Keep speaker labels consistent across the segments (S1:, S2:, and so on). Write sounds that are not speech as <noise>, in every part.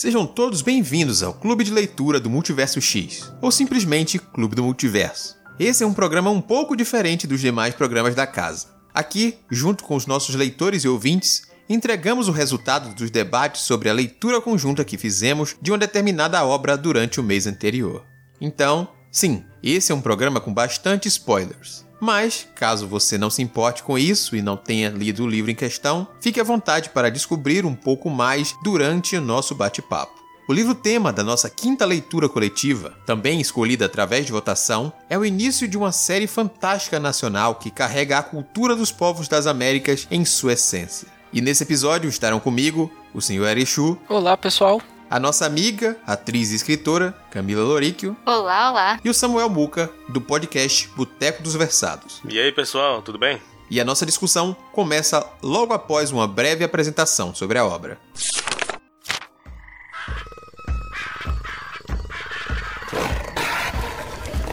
S1: Sejam todos bem-vindos ao Clube de Leitura do Multiverso X, ou simplesmente Clube do Multiverso. Esse é um programa um pouco diferente dos demais programas da casa. Aqui, junto com os nossos leitores e ouvintes, entregamos o resultado dos debates sobre a leitura conjunta que fizemos de uma determinada obra durante o mês anterior. Então, sim, esse é um programa com bastante spoilers. Mas, caso você não se importe com isso e não tenha lido o livro em questão, fique à vontade para descobrir um pouco mais durante o nosso bate-papo. O livro tema da nossa quinta leitura coletiva, também escolhida através de votação, é o início de uma série fantástica nacional que carrega a cultura dos povos das Américas em sua essência. E nesse episódio estarão comigo o Sr. Erechu.
S2: Olá, pessoal
S1: a nossa amiga, atriz e escritora, Camila Loríquio.
S3: Olá, olá.
S1: E o Samuel Muca, do podcast Boteco dos Versados.
S4: E aí, pessoal, tudo bem?
S1: E a nossa discussão começa logo após uma breve apresentação sobre a obra.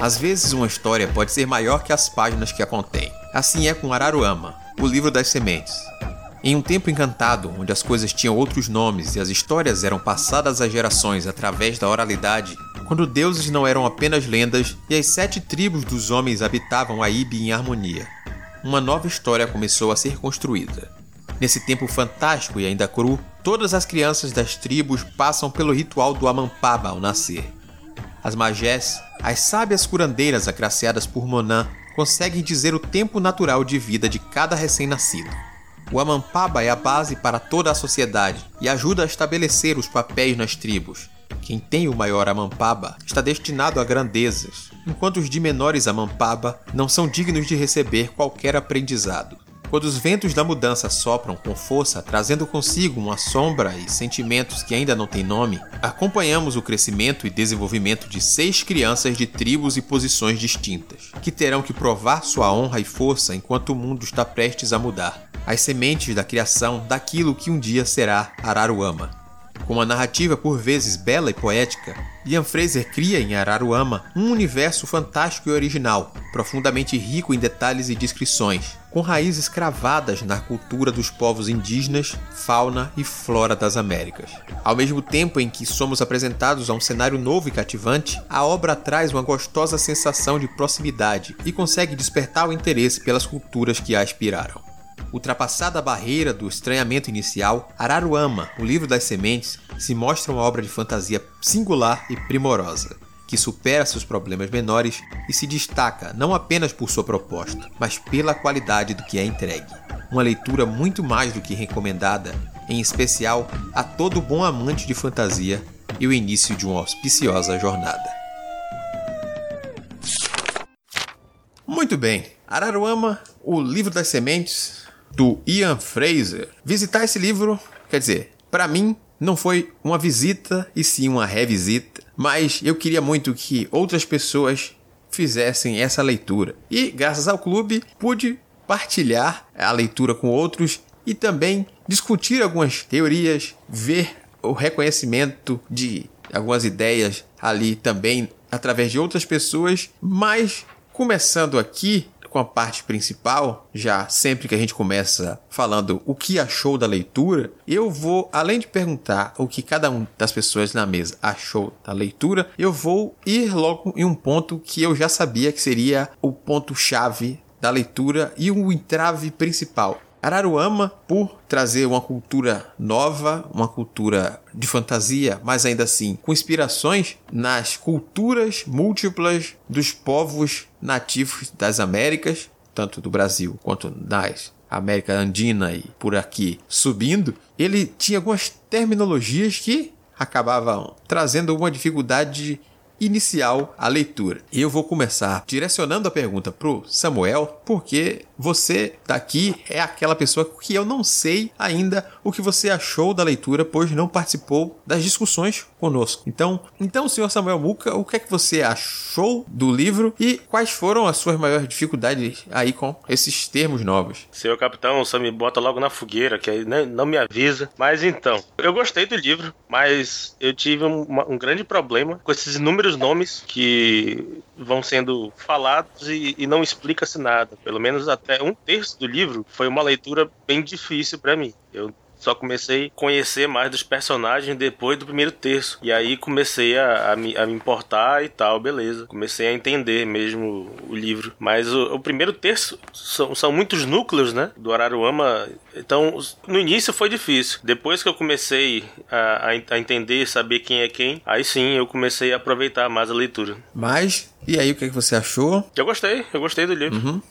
S1: Às vezes, uma história pode ser maior que as páginas que a contém. Assim é com Araruama, o livro das sementes. Em um tempo encantado, onde as coisas tinham outros nomes e as histórias eram passadas às gerações através da oralidade, quando deuses não eram apenas lendas e as sete tribos dos homens habitavam a Ibe em harmonia, uma nova história começou a ser construída. Nesse tempo fantástico e ainda cru, todas as crianças das tribos passam pelo ritual do Amampaba ao nascer. As magés, as sábias curandeiras agraciadas por Monan, conseguem dizer o tempo natural de vida de cada recém-nascido. O Amampaba é a base para toda a sociedade e ajuda a estabelecer os papéis nas tribos. Quem tem o maior Amampaba está destinado a grandezas, enquanto os de menores Amampaba não são dignos de receber qualquer aprendizado. Quando os ventos da mudança sopram com força, trazendo consigo uma sombra e sentimentos que ainda não têm nome, acompanhamos o crescimento e desenvolvimento de seis crianças de tribos e posições distintas, que terão que provar sua honra e força enquanto o mundo está prestes a mudar as sementes da criação daquilo que um dia será Araruama. Com uma narrativa por vezes bela e poética, Ian Fraser cria em Araruama um universo fantástico e original, profundamente rico em detalhes e descrições, com raízes cravadas na cultura dos povos indígenas, fauna e flora das Américas. Ao mesmo tempo em que somos apresentados a um cenário novo e cativante, a obra traz uma gostosa sensação de proximidade e consegue despertar o interesse pelas culturas que a inspiraram. Ultrapassada a barreira do estranhamento inicial, Araruama, o livro das sementes, se mostra uma obra de fantasia singular e primorosa, que supera seus problemas menores e se destaca não apenas por sua proposta, mas pela qualidade do que é entregue. Uma leitura muito mais do que recomendada, em especial a todo bom amante de fantasia e o início de uma auspiciosa jornada. Muito bem, Araruama, o livro das sementes, do Ian Fraser. Visitar esse livro, quer dizer, para mim não foi uma visita e sim uma revisita, mas eu queria muito que outras pessoas fizessem essa leitura. E graças ao clube pude partilhar a leitura com outros e também discutir algumas teorias, ver o reconhecimento de algumas ideias ali também através de outras pessoas, mas começando aqui com a parte principal, já sempre que a gente começa falando o que achou da leitura, eu vou, além de perguntar o que cada um das pessoas na mesa achou da leitura, eu vou ir logo em um ponto que eu já sabia que seria o ponto-chave da leitura e o entrave principal. Araruama, por trazer uma cultura nova, uma cultura de fantasia, mas ainda assim com inspirações nas culturas múltiplas dos povos nativos das Américas, tanto do Brasil quanto das América Andina e por aqui subindo, ele tinha algumas terminologias que acabavam trazendo uma dificuldade inicial à leitura. E eu vou começar direcionando a pergunta pro Samuel, porque você daqui é aquela pessoa que eu não sei ainda o que você achou da leitura, pois não participou das discussões conosco. Então, então, senhor Samuel Muca, o que é que você achou do livro e quais foram as suas maiores dificuldades aí com esses termos novos?
S4: Senhor capitão, você me bota logo na fogueira, que aí não me avisa. Mas então, eu gostei do livro, mas eu tive um, um grande problema com esses inúmeros nomes que vão sendo falados e, e não explica-se nada. Pelo menos até um terço do livro foi uma leitura bem difícil para mim. Eu Só comecei a conhecer mais dos personagens depois do primeiro terço. E aí comecei a, a, me, a me importar e tal, beleza. Comecei a entender mesmo o livro. Mas o, o primeiro terço são, são muitos núcleos, né? Do Araruama. Então, no início foi difícil. Depois que eu comecei a, a, entender, saber quem é quem, aí sim eu comecei a aproveitar mais a leitura.
S1: Mas, e aí, o que, é que você achou?
S4: Eu gostei, eu gostei do livro. Uhum.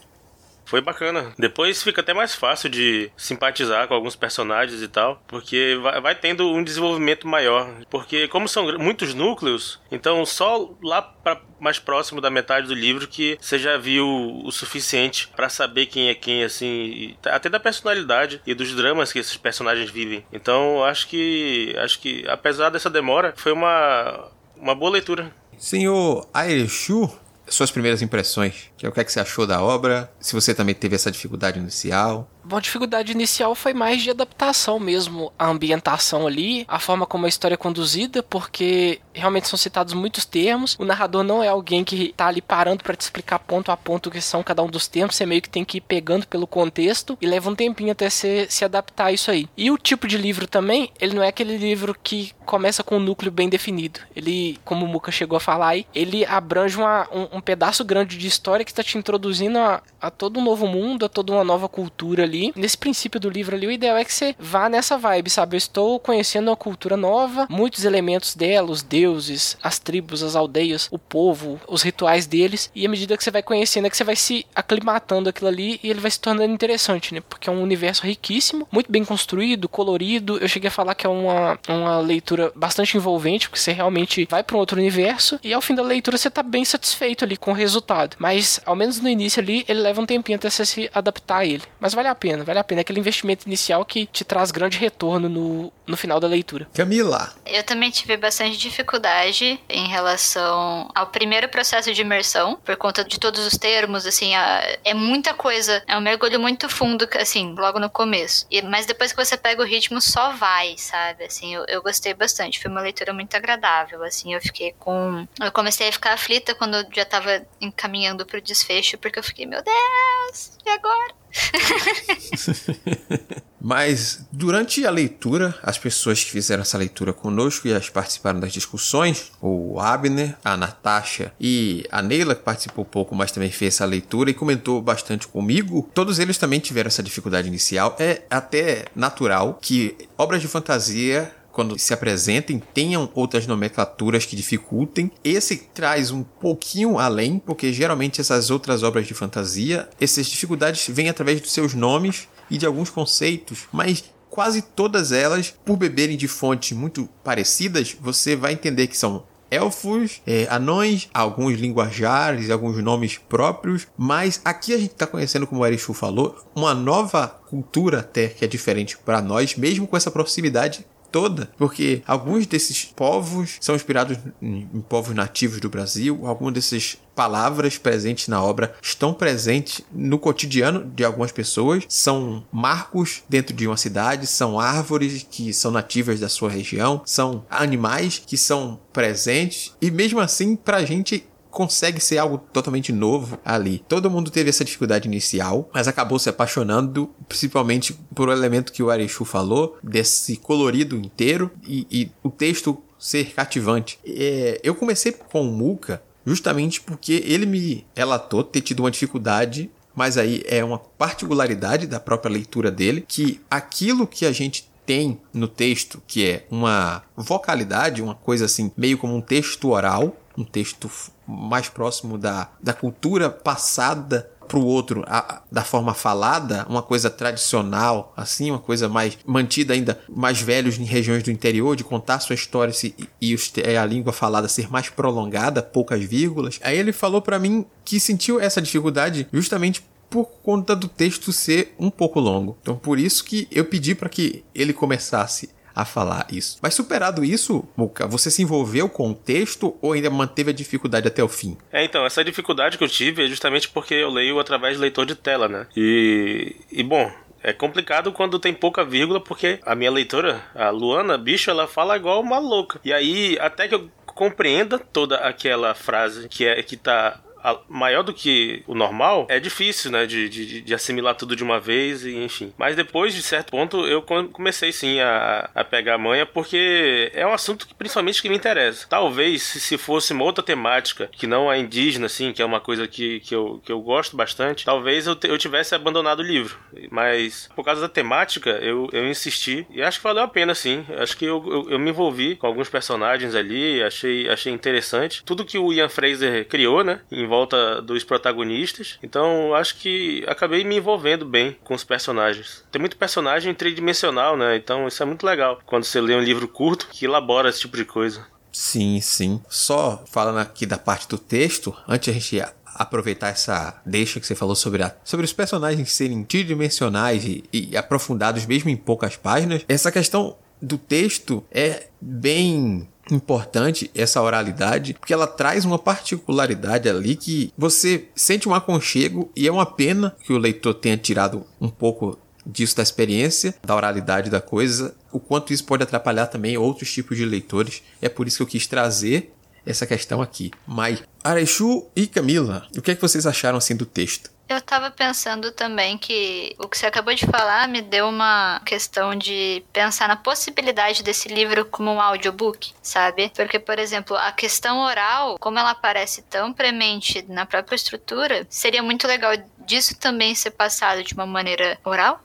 S4: Foi bacana. Depois fica até mais fácil de simpatizar com alguns personagens e tal, porque vai, vai tendo um desenvolvimento maior. Porque, como são muitos núcleos, então só lá para mais próximo da metade do livro que você já viu o suficiente para saber quem é quem, assim, até da personalidade e dos dramas que esses personagens vivem. Então, acho que, acho que apesar dessa demora, foi uma uma boa leitura.
S1: Senhor Aereshu, suas primeiras impressões, que é o que, é que você achou da obra, se você também teve essa dificuldade inicial.
S2: A dificuldade inicial foi mais de adaptação mesmo, a ambientação ali, a forma como a história é conduzida, porque realmente são citados muitos termos. O narrador não é alguém que tá ali parando para te explicar ponto a ponto o que são cada um dos termos, você meio que tem que ir pegando pelo contexto e leva um tempinho até você se adaptar a isso aí. E o tipo de livro também, ele não é aquele livro que começa com um núcleo bem definido. Ele, como o Muka chegou a falar aí, ele abrange uma, um, um, pedaço grande de história que está te introduzindo a, a todo um novo mundo, a toda uma nova cultura ali ali, nesse princípio do livro ali, o ideal é que você vá nessa vibe, sabe? Eu estou conhecendo uma cultura nova, muitos elementos dela, os deuses, as tribos, as aldeias, o povo, os rituais deles, e à medida que você vai conhecendo é que você vai se aclimatando aquilo ali e ele vai se tornando interessante, né? Porque é um universo riquíssimo, muito bem construído, colorido. Eu cheguei a falar que é uma, uma leitura bastante envolvente, porque você realmente vai para um outro universo e ao fim da leitura você tá bem satisfeito ali com o resultado. Mas ao menos no início ali, ele leva um tempinho até você se adaptar a ele. Mas vale a pena pena, vale a pena. É aquele investimento inicial que te traz grande retorno no, no final da leitura.
S1: Camila.
S3: Eu também tive bastante dificuldade em relação ao primeiro processo de imersão, por conta de todos os termos, assim, é muita coisa, é um mergulho muito fundo, assim, logo no começo. E, mas depois que você pega o ritmo, só vai, sabe? Assim, eu, eu gostei bastante. Foi uma leitura muito agradável, assim, eu fiquei com... Eu comecei a ficar aflita quando eu já tava encaminhando pro desfecho, porque eu fiquei, meu Deus, e agora? <laughs>
S1: Mas durante a leitura, as pessoas que fizeram essa leitura conosco e as participaram das discussões, o Abner, a Natasha e a Neila, que participou pouco, mas também fez essa leitura e comentou bastante comigo, todos eles também tiveram essa dificuldade inicial. É até natural que obras de fantasia quando se apresentem, tenham outras nomenclaturas que dificultem. Esse traz um pouquinho além, porque geralmente essas outras obras de fantasia, essas dificuldades vêm através dos seus nomes e de alguns conceitos, mas quase todas elas, por beberem de fontes muito parecidas, você vai entender que são elfos, é, anões, alguns linguajares, alguns nomes próprios, mas aqui a gente está conhecendo, como o Erichu falou, uma nova cultura até que é diferente para nós, mesmo com essa proximidade toda, porque alguns desses povos são inspirados em, povos nativos do Brasil, algumas dessas palavras presentes na obra estão presentes no cotidiano de algumas pessoas, são marcos dentro de uma cidade, são árvores que são nativas da sua região, são animais que são presentes e mesmo assim para a gente consegue ser algo totalmente novo ali. Todo mundo teve essa dificuldade inicial, mas acabou se apaixonando, principalmente por o elemento que o Arechu falou, desse colorido inteiro e, e o texto ser cativante. É, eu comecei com o Muka justamente porque ele me relatou ter tido uma dificuldade mas aí é uma particularidade da própria leitura dele, que aquilo que a gente tem no texto, que é uma vocalidade, uma coisa assim, meio como um texto oral, um texto mais próximo da, da cultura passada para o outro a, da forma falada, uma coisa tradicional, assim, uma coisa mais mantida ainda mais velhos em regiões do interior, de contar sua história se, e, a língua falada ser mais prolongada, poucas vírgulas. Aí ele falou para mim que sentiu essa dificuldade justamente por conta do texto ser um pouco longo. Então por isso que eu pedi para que ele começasse a falar isso. Mas superado isso, Muka, você se envolveu com o texto ou ainda manteve a dificuldade até o fim?
S4: É, então, essa dificuldade que eu tive é justamente porque eu leio através de leitor de tela, né? E, e bom, é complicado quando tem pouca vírgula, porque a minha leitora, a Luana, bicho, ela fala igual uma louca. E aí, até que eu compreenda toda aquela frase que é que tá maior do que o normal, é difícil, né? De, de, de, assimilar tudo de uma vez e enfim. Mas depois, de certo ponto, eu comecei sim a, a pegar a manha, porque é um assunto que principalmente que me interessa. Talvez se fosse uma outra temática, que não a indígena, assim, que é uma coisa que, que, eu, que eu gosto bastante, talvez eu, eu tivesse abandonado o livro. Mas por causa da temática, eu, eu insisti e acho que valeu a pena, sim. Acho que eu, eu, eu me envolvi com alguns personagens ali, achei, achei interessante. Tudo que o Ian Fraser criou, né? Em volta dos protagonistas. Então, acho que acabei me envolvendo bem com os personagens. Tem muito personagem tridimensional, né? Então, isso é muito legal quando você lê um livro curto que elabora esse tipo de coisa.
S1: Sim, sim. Só falando aqui da parte do texto, antes a gente aproveitar essa deixa que você falou sobre, a, sobre os personagens serem tridimensionais e, e aprofundados mesmo em poucas páginas, essa questão do texto é bem importante essa oralidade, porque ela traz uma particularidade ali que você sente um aconchego e é uma pena que o leitor tenha tirado um pouco disso da experiência, da oralidade da coisa, o quanto isso pode atrapalhar também outros tipos de leitores. É por isso que eu quis trazer essa questão aqui. Mai, Arechu e Camila, o que é que vocês acharam assim do texto?
S3: Eu tava pensando também que o que você acabou de falar me deu uma questão de pensar na possibilidade desse livro como um audiobook, sabe? Porque, por exemplo, a questão oral, como ela aparece tão premente na própria estrutura, seria muito legal disso também ser passado de uma maneira oral,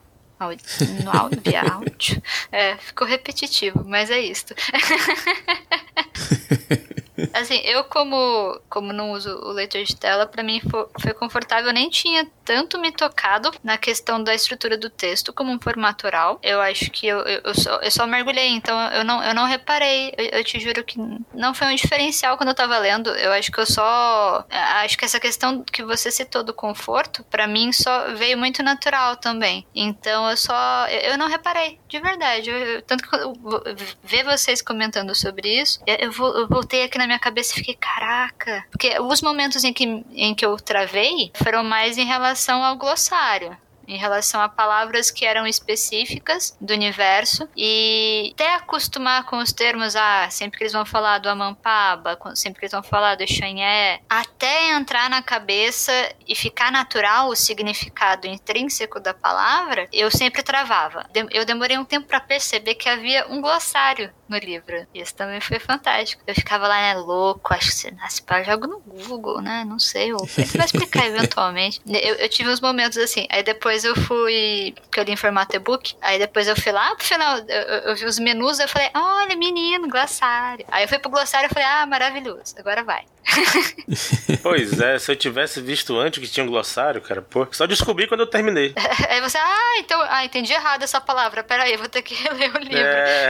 S3: no áudio, <laughs> via áudio. É, ficou repetitivo, mas é isto. <laughs> assim, eu como, como não uso o leitor de tela, para mim foi, foi, confortável. Eu nem tinha tanto me tocado na questão da estrutura do texto como um formato oral. Eu acho que eu, eu, eu, só, eu só mergulhei, então eu não, eu não reparei. Eu, eu, te juro que não foi um diferencial quando eu tava lendo. Eu acho que eu só. Acho que essa questão que você citou do conforto, para mim só veio muito natural também. Então eu só. Eu, não reparei, de verdade. Eu, tanto que eu, ver vocês comentando sobre isso, eu, eu voltei aqui na minha cabeça e fiquei, caraca. Porque os momentos em que, em que eu travei foram mais em relação ao glossário em relação a palavras que eram específicas do universo e até acostumar com os termos, ah, sempre que eles vão falar do Amampaba, sempre que eles vão falar do Xanhé, até entrar na cabeça e ficar natural o significado intrínseco da palavra, eu sempre travava. Eu demorei um tempo para perceber que havia um glossário no livro. Isso também foi fantástico. Eu ficava lá, né, louco, acho que você nasce para jogo no Google, né? Não sei, ou ele vai explicar <laughs> eventualmente. Eu, eu tive uns momentos assim, aí depois eu fui, que eu li em formato e-book, aí depois eu fui lá pro final, eu, eu vi os menus, eu falei, olha, menino, glossário. Aí eu fui pro glossário e falei, ah, maravilhoso, agora vai. <laughs>
S4: pois é, se eu tivesse visto antes que tinha um glossário, cara, pô, só descobri quando eu terminei. <laughs>
S3: Aí você, ah, então, ah, entendi errado essa palavra, peraí, vou ter que reler o livro.
S2: É.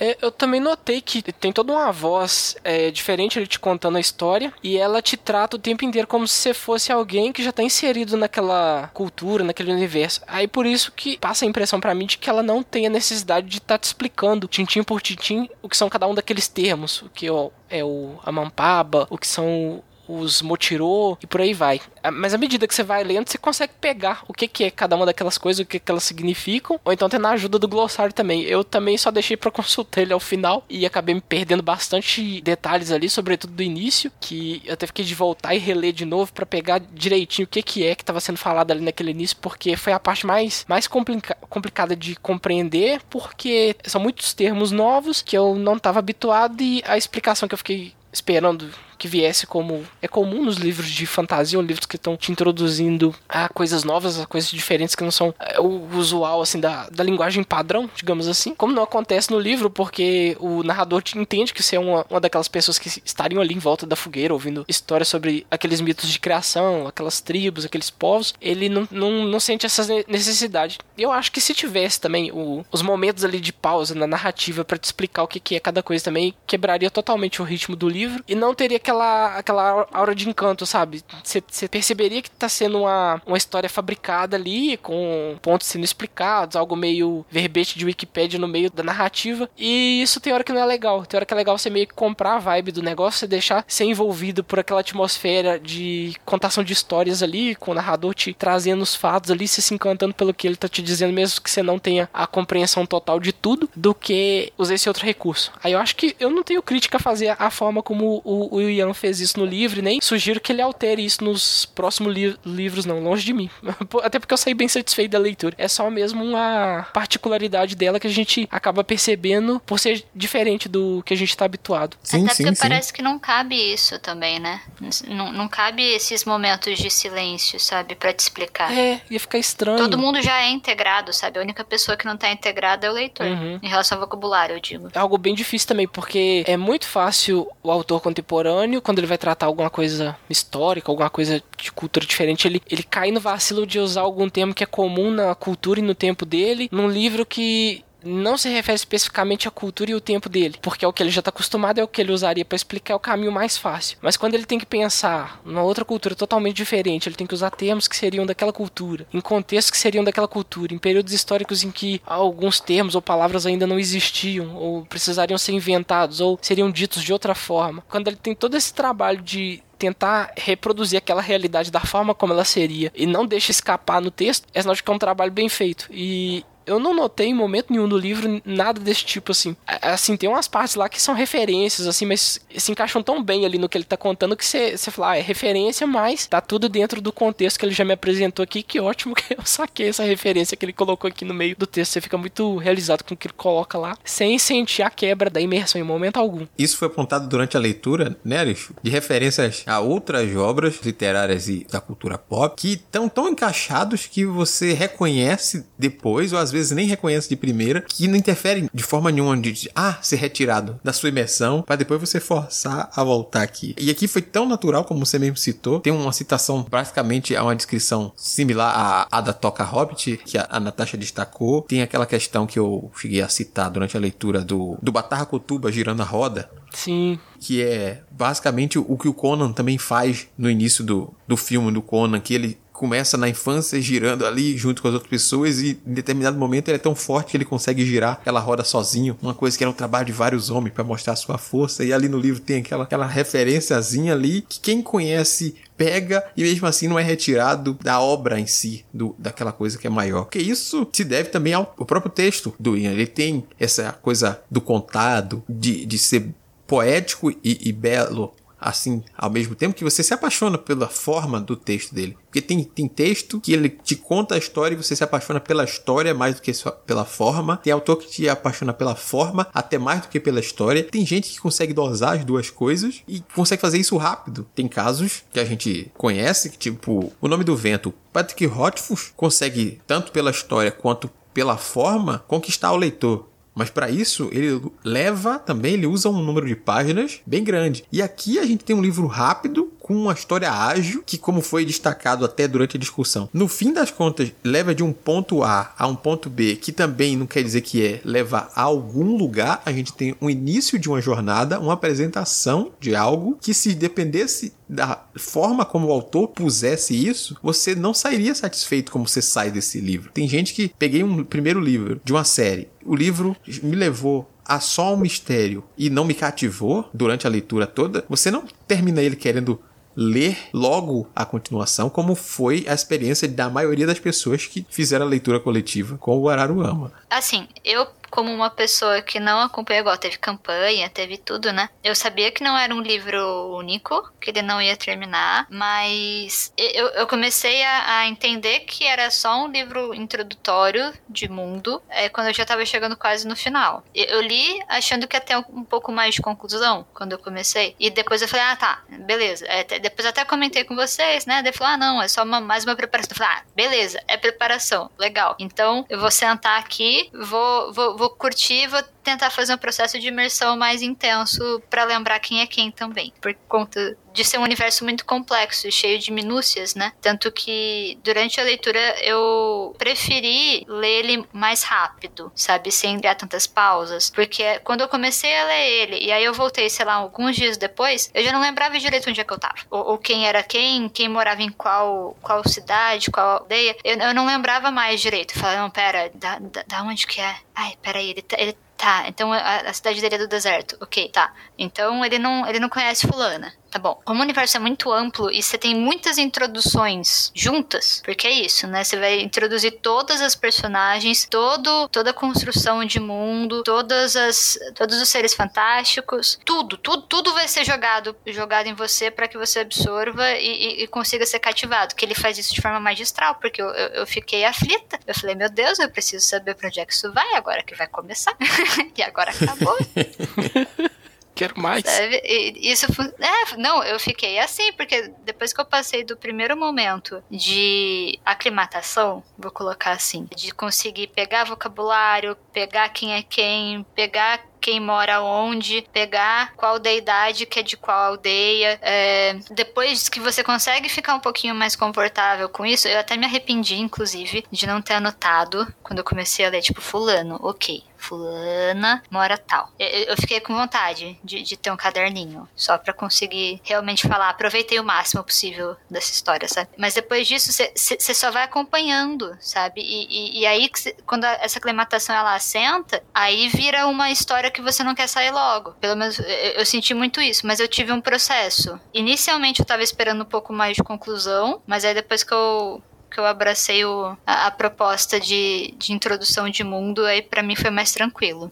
S2: é, eu também notei que tem toda uma voz é, diferente ele te contando a história e ela te trata o tempo inteiro como se você fosse alguém que já tá inserido naquela cultura, naquele universo. Aí por isso que passa a impressão para mim de que ela não tem a necessidade de estar tá te explicando, tintim por tintim, o que são cada um daqueles termos, o que é o, é o Amampaba, o que são os Motirô e por aí vai. Ah, mas à medida que você vai lendo, você consegue pegar o que, que é cada uma daquelas coisas, o que, que elas significam, ou então tendo a ajuda do glossário também. Eu também só deixei para consultar ele ao final e acabei me perdendo bastante detalhes ali, sobretudo do início, que eu até fiquei de voltar e reler de novo para pegar direitinho o que, que é que estava sendo falado ali naquele início, porque foi a parte mais, mais complica complicada de compreender, porque são muitos termos novos que eu não estava habituado e a explicação que eu fiquei esperando que viesse como é comum nos livros de fantasia ou livros que estão te introduzindo a coisas novas, a coisas diferentes que não são é, o usual assim da, da linguagem padrão, digamos assim. Como não acontece no livro, porque o narrador te entende que você é uma, uma daquelas pessoas que estariam ali em volta da fogueira ouvindo histórias sobre aqueles mitos de criação, aquelas tribos, aqueles povos, ele não, não, não sente essa necessidade. Eu acho que se tivesse também o, os momentos ali de pausa na narrativa para te explicar o que, que é cada coisa também, quebraria totalmente o ritmo do livro e não teria aquela, aquela aura de encanto, sabe? Você perceberia que tá sendo uma, uma história fabricada ali, com pontos sendo explicados, algo meio verbete de Wikipedia no meio da narrativa. E isso tem hora que não é legal. Tem hora que é legal você meio que comprar a vibe do negócio, você deixar ser envolvido por aquela atmosfera de contação de histórias ali, com o narrador te trazendo os fatos ali, você se encantando pelo que ele tá te dizendo, mesmo que você não tenha a compreensão total de tudo, do que usar esse outro recurso. Aí eu acho que eu não tenho crítica a fazer a forma como o, o Ian fez isso no livro, nem sugiro que ele altere isso nos próximos li livros, não, longe de mim. <laughs> Até porque eu saí bem satisfeito da leitura. É só mesmo uma particularidade dela que a gente acaba percebendo por ser diferente do que a gente tá habituado.
S3: Sim, Até sim, porque sim. parece que não cabe isso também, né? Não, não cabe esses momentos de silêncio, sabe? para te explicar.
S2: É, ia ficar estranho.
S3: Todo mundo já é integrado, sabe? A única pessoa que não tá integrada é o leitor. Uhum. Em relação ao vocabulário, eu digo.
S2: É algo bem difícil também, porque é muito fácil o autor contemporâneo, quando ele vai tratar alguma coisa histórica, alguma coisa de cultura diferente, ele, ele cai no vacilo de usar algum termo que é comum na cultura e no tempo dele, num livro que não se refere especificamente à cultura e o tempo dele, porque é o que ele já está acostumado, é o que ele usaria para explicar o caminho mais fácil. Mas quando ele tem que pensar numa outra cultura totalmente diferente, ele tem que usar termos que seriam daquela cultura, em contextos que seriam daquela cultura, em períodos históricos em que alguns termos ou palavras ainda não existiam, ou precisariam ser inventados, ou seriam ditos de outra forma. Quando ele tem todo esse trabalho de tentar reproduzir aquela realidade da forma como ela seria e não deixa escapar no texto, é sinal de que é um trabalho bem feito. E eu não notei em momento nenhum do livro nada desse tipo, assim. Assim, tem umas partes lá que são referências, assim, mas se encaixam tão bem ali no que ele tá contando que você fala, ah, é referência, mas tá tudo dentro do contexto que ele já me apresentou aqui. Que ótimo que <laughs> eu saquei essa referência que ele colocou aqui no meio do texto. Você fica muito realizado com o que ele coloca lá, sem sentir a quebra da imersão em momento algum.
S1: Isso foi apontado durante a leitura, né, Alixo? De referências a outras obras literárias e da cultura pop que estão tão encaixados que você reconhece depois, ou às vezes vezes nem reconhece de primeira, que não interfere de forma nenhuma de, ah, ser retirado da sua imersão, para depois você forçar a voltar aqui. E aqui foi tão natural, como você mesmo citou, tem uma citação, praticamente é uma descrição similar à, à da Toca Hobbit, que a, a Natasha destacou. Tem aquela questão que eu cheguei a citar durante a leitura do, do Batarra Cotuba girando a roda,
S2: Sim.
S1: Que é basicamente o que o Conan também faz no início do, do filme do Conan, que ele começa na infância girando ali junto com as outras pessoas e em determinado momento ele é tão forte que ele consegue girar aquela roda sozinho, uma coisa que era um trabalho de vários homens para mostrar a sua força e ali no livro tem aquela, aquela referenciazinha ali que quem conhece pega e mesmo assim não é retirado da obra em si, do, daquela coisa que é maior. Porque isso se deve também ao, ao próprio texto do Ian. Ele tem essa coisa do contado, de, de ser poético e, e belo assim, ao mesmo tempo que você se apaixona pela forma do texto dele. Porque tem, tem texto que ele te conta a história e você se apaixona pela história mais do que pela forma. Tem autor que te apaixona pela forma até mais do que pela história. Tem gente que consegue dosar as duas coisas e consegue fazer isso rápido. Tem casos que a gente conhece, tipo O Nome do Vento. Patrick Rothfuss consegue, tanto pela história quanto pela forma, conquistar o leitor. Mas para isso, ele leva também, ele usa um número de páginas bem grande. E aqui a gente tem um livro rápido, com uma história ágil, que, como foi destacado até durante a discussão, no fim das contas, leva de um ponto A a um ponto B, que também não quer dizer que é levar a algum lugar. A gente tem um início de uma jornada, uma apresentação de algo que, se dependesse da forma como o autor pusesse isso, você não sairia satisfeito como você sai desse livro. Tem gente que peguei um primeiro livro de uma série, o livro me levou a só um mistério e não me cativou durante a leitura toda, você não termina ele querendo ler logo a continuação, como foi a experiência da maioria das pessoas que fizeram a leitura coletiva com o Araruama.
S3: Assim, eu como uma pessoa que não acompanha igual, teve campanha, teve tudo, né? Eu sabia que não era um livro único, que ele não ia terminar, mas eu, eu comecei a, a entender que era só um livro introdutório de mundo, é, quando eu já tava chegando quase no final. Eu, eu li achando que ia ter um, um, pouco mais de conclusão, quando eu comecei, e depois eu falei, ah, tá, beleza. É, depois até comentei com vocês, né? Daí falou, ah, não, é só uma, mais uma preparação. Eu falei, ah, beleza, é preparação, legal. Então eu vou sentar aqui, vou, vou vou curtir, vou tentar fazer um processo de imersão mais intenso para lembrar quem é quem também, por conta de ser um universo muito complexo e cheio de minúcias, né? Tanto que durante a leitura eu preferi ler ele mais rápido, sabe? Sem dar tantas pausas. Porque quando eu comecei a ler ele, e aí eu voltei, sei lá, alguns dias depois, eu já não lembrava direito onde é que eu tava. Ou, ou quem era quem, quem morava em qual, qual cidade, qual aldeia. Eu, eu não lembrava mais direito. Eu falei, não, pera, da, da, da onde que é? Ai, peraí, ele, tá, ele Tá, então a, a, cidade dele é do deserto. Ok, tá. Então ele não, ele não conhece fulana. Tá bom, como o universo é muito amplo e você tem muitas introduções juntas, porque é isso, né? Você vai introduzir todas as personagens, todo, toda a construção de mundo, todas as, todos os seres fantásticos, tudo, tudo, tudo vai ser jogado, jogado em você para que você absorva e, e, e, consiga ser cativado. Que ele faz isso de forma magistral, porque eu, eu, eu fiquei aflita. Eu falei, meu Deus, eu preciso saber pra onde é que isso vai agora que vai começar. <laughs> e agora acabou. <laughs>
S2: Quero mais.
S3: Sabe? E isso é, não, eu fiquei assim, porque depois que eu passei do primeiro momento de aclimatação, vou colocar assim, de conseguir pegar vocabulário, pegar quem é quem, pegar quem mora onde, pegar qual deidade que é de qual aldeia. É, depois que você consegue ficar um pouquinho mais confortável com isso, eu até me arrependi, inclusive, de não ter anotado quando eu comecei a ler, tipo, fulano, ok fulana mora tal. Eu, fiquei com vontade de, de, ter um caderninho, só para conseguir realmente falar. Aproveitei o máximo possível dessa história, sabe? Mas depois disso, você só vai acompanhando, sabe? E, e, e aí, quando essa aclimatação ela assenta, aí vira uma história que você não quer sair logo. Pelo menos eu, eu senti muito isso, mas eu tive um processo. Inicialmente eu tava esperando um pouco mais de conclusão, mas aí depois que eu que eu abracei o, a, a proposta de, de introdução de mundo, aí para mim foi mais tranquilo.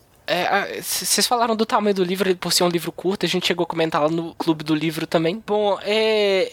S2: Vocês é, falaram do tamanho do livro, por ser um livro curto, a gente chegou a comentar lá no clube do livro também. Bom, é,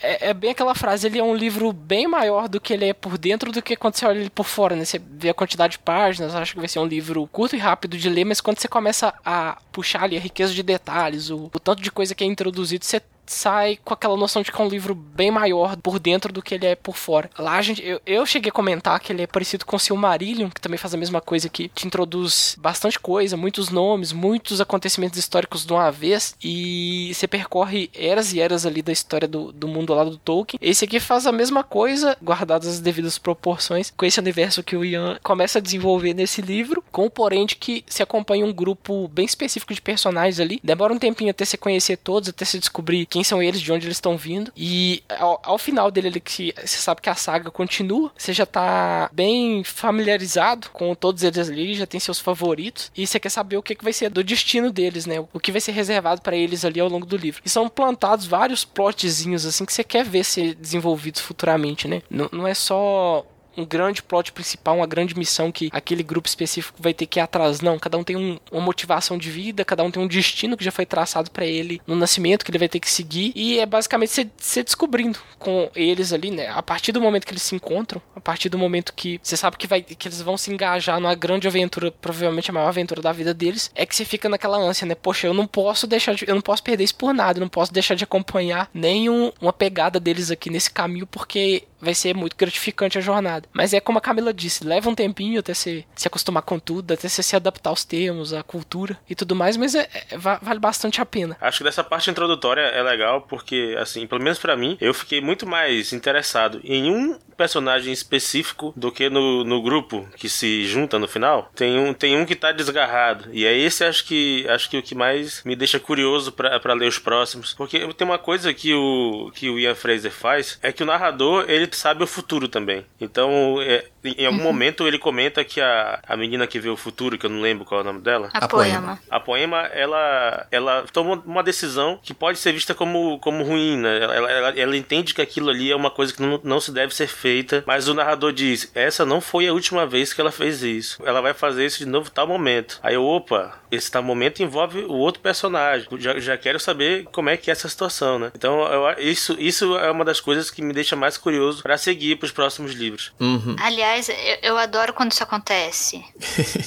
S2: é, é, bem aquela frase, ele é um livro bem maior do que ele é por dentro do que quando você olha ele por fora, né? Você vê a quantidade de páginas, acho que vai ser um livro curto e rápido de ler, mas quando você começa a puxar ali a riqueza de detalhes, o, o tanto de coisa que é introduzido, você sai com aquela noção de que é um livro bem maior por dentro do que ele é por fora. Lá a gente, eu, eu cheguei a comentar que ele é parecido com Silmarillion, que também faz a mesma coisa que te introduz bastante coisa, muitos nomes, muitos acontecimentos históricos de uma vez e você percorre eras e eras ali da história do, do mundo lá do Tolkien. Esse aqui faz a mesma coisa, guardadas as devidas proporções, com esse universo que o Ian começa a desenvolver nesse livro, com o porém de que se acompanha um grupo bem específico de personagens ali. Demora um tempinho até você conhecer todos, até você descobrir quem são eles, de onde eles estão vindo. E ao, ao final dele, ele, que você sabe que a saga continua, você já tá bem familiarizado com todos eles ali, já tem seus favoritos, e você quer saber o que, que vai ser do destino deles, né? O que vai ser reservado para eles ali ao longo do livro. E são plantados vários plotzinhos assim que você quer ver ser desenvolvidos futuramente, né? Não, não é só um grande plot principal, uma grande missão que aquele grupo específico vai ter que ir atrás. Não, cada um tem um, uma motivação de vida, cada um tem um destino que já foi traçado para ele no nascimento, que ele vai ter que seguir. E é basicamente você, descobrindo com eles ali, né? A partir do momento que eles se encontram, a partir do momento que você sabe que, vai, que eles vão se engajar numa grande aventura, provavelmente a maior aventura da vida deles, é que você fica naquela ânsia, né? Poxa, eu não posso deixar de, eu não posso perder isso por nada, eu não posso deixar de acompanhar nenhum uma pegada deles aqui nesse caminho, porque vai ser muito gratificante a jornada. Mas é como a Camila disse, leva um tempinho até se, se acostumar com tudo, até você se adaptar aos termos, à cultura e tudo mais, mas é, é, vale bastante a pena.
S4: Acho que dessa parte introdutória é legal porque, assim, pelo menos para mim, eu fiquei muito mais interessado em um personagem específico do que no, no grupo que se junta no final. Tem um, tem um que tá desgarrado. E é esse acho que acho que o que mais me deixa curioso para ler os próximos. Porque tem uma coisa que o, que o Ian Fraser faz, é que o narrador ele sabe o futuro também. Então, é, em algum uhum. momento ele comenta que a, a menina que vê o futuro, que eu não lembro qual é o nome dela.
S3: A, a Poema.
S4: A Poema, ela, ela toma uma decisão que pode ser vista como, como ruim, né? Ela, ela, ela entende que aquilo ali é uma coisa que não, não se deve ser feita, mas o narrador diz: essa não foi a última vez que ela fez isso. Ela vai fazer isso de novo tal momento. Aí eu, opa, esse tal momento envolve o outro personagem. Já, já quero saber como é que é essa situação, né? Então, eu, isso, isso é uma das coisas que me deixa mais curioso para seguir para os próximos livros.
S3: Uhum. Aliás, eu, eu adoro quando isso acontece.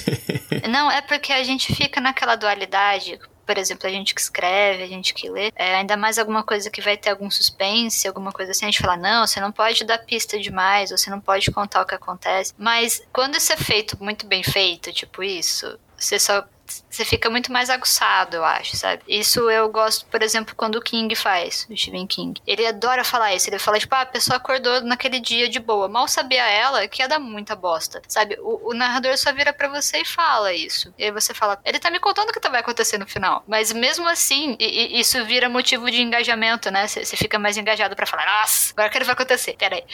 S3: <laughs> não, é porque a gente fica naquela dualidade por exemplo, a gente que escreve, a gente que lê, é, ainda mais alguma coisa que vai ter algum suspense, alguma coisa assim, a gente fala, não, você não pode dar pista demais, você não pode contar o que acontece. Mas quando isso é feito muito bem feito, tipo isso, você só você fica muito mais aguçado, eu acho, sabe? Isso eu gosto, por exemplo, quando o King faz, o Stephen King. Ele adora falar isso. Ele fala, tipo, ah, a pessoa acordou naquele dia de boa. Mal sabia ela que ia dar muita bosta, sabe? O, o narrador só vira para você e fala isso. E aí você fala, ele tá me contando o que vai acontecer no final. Mas mesmo assim, e, e isso vira motivo de engajamento, né? Você fica mais engajado para falar, nossa, agora o que vai acontecer? Pera aí.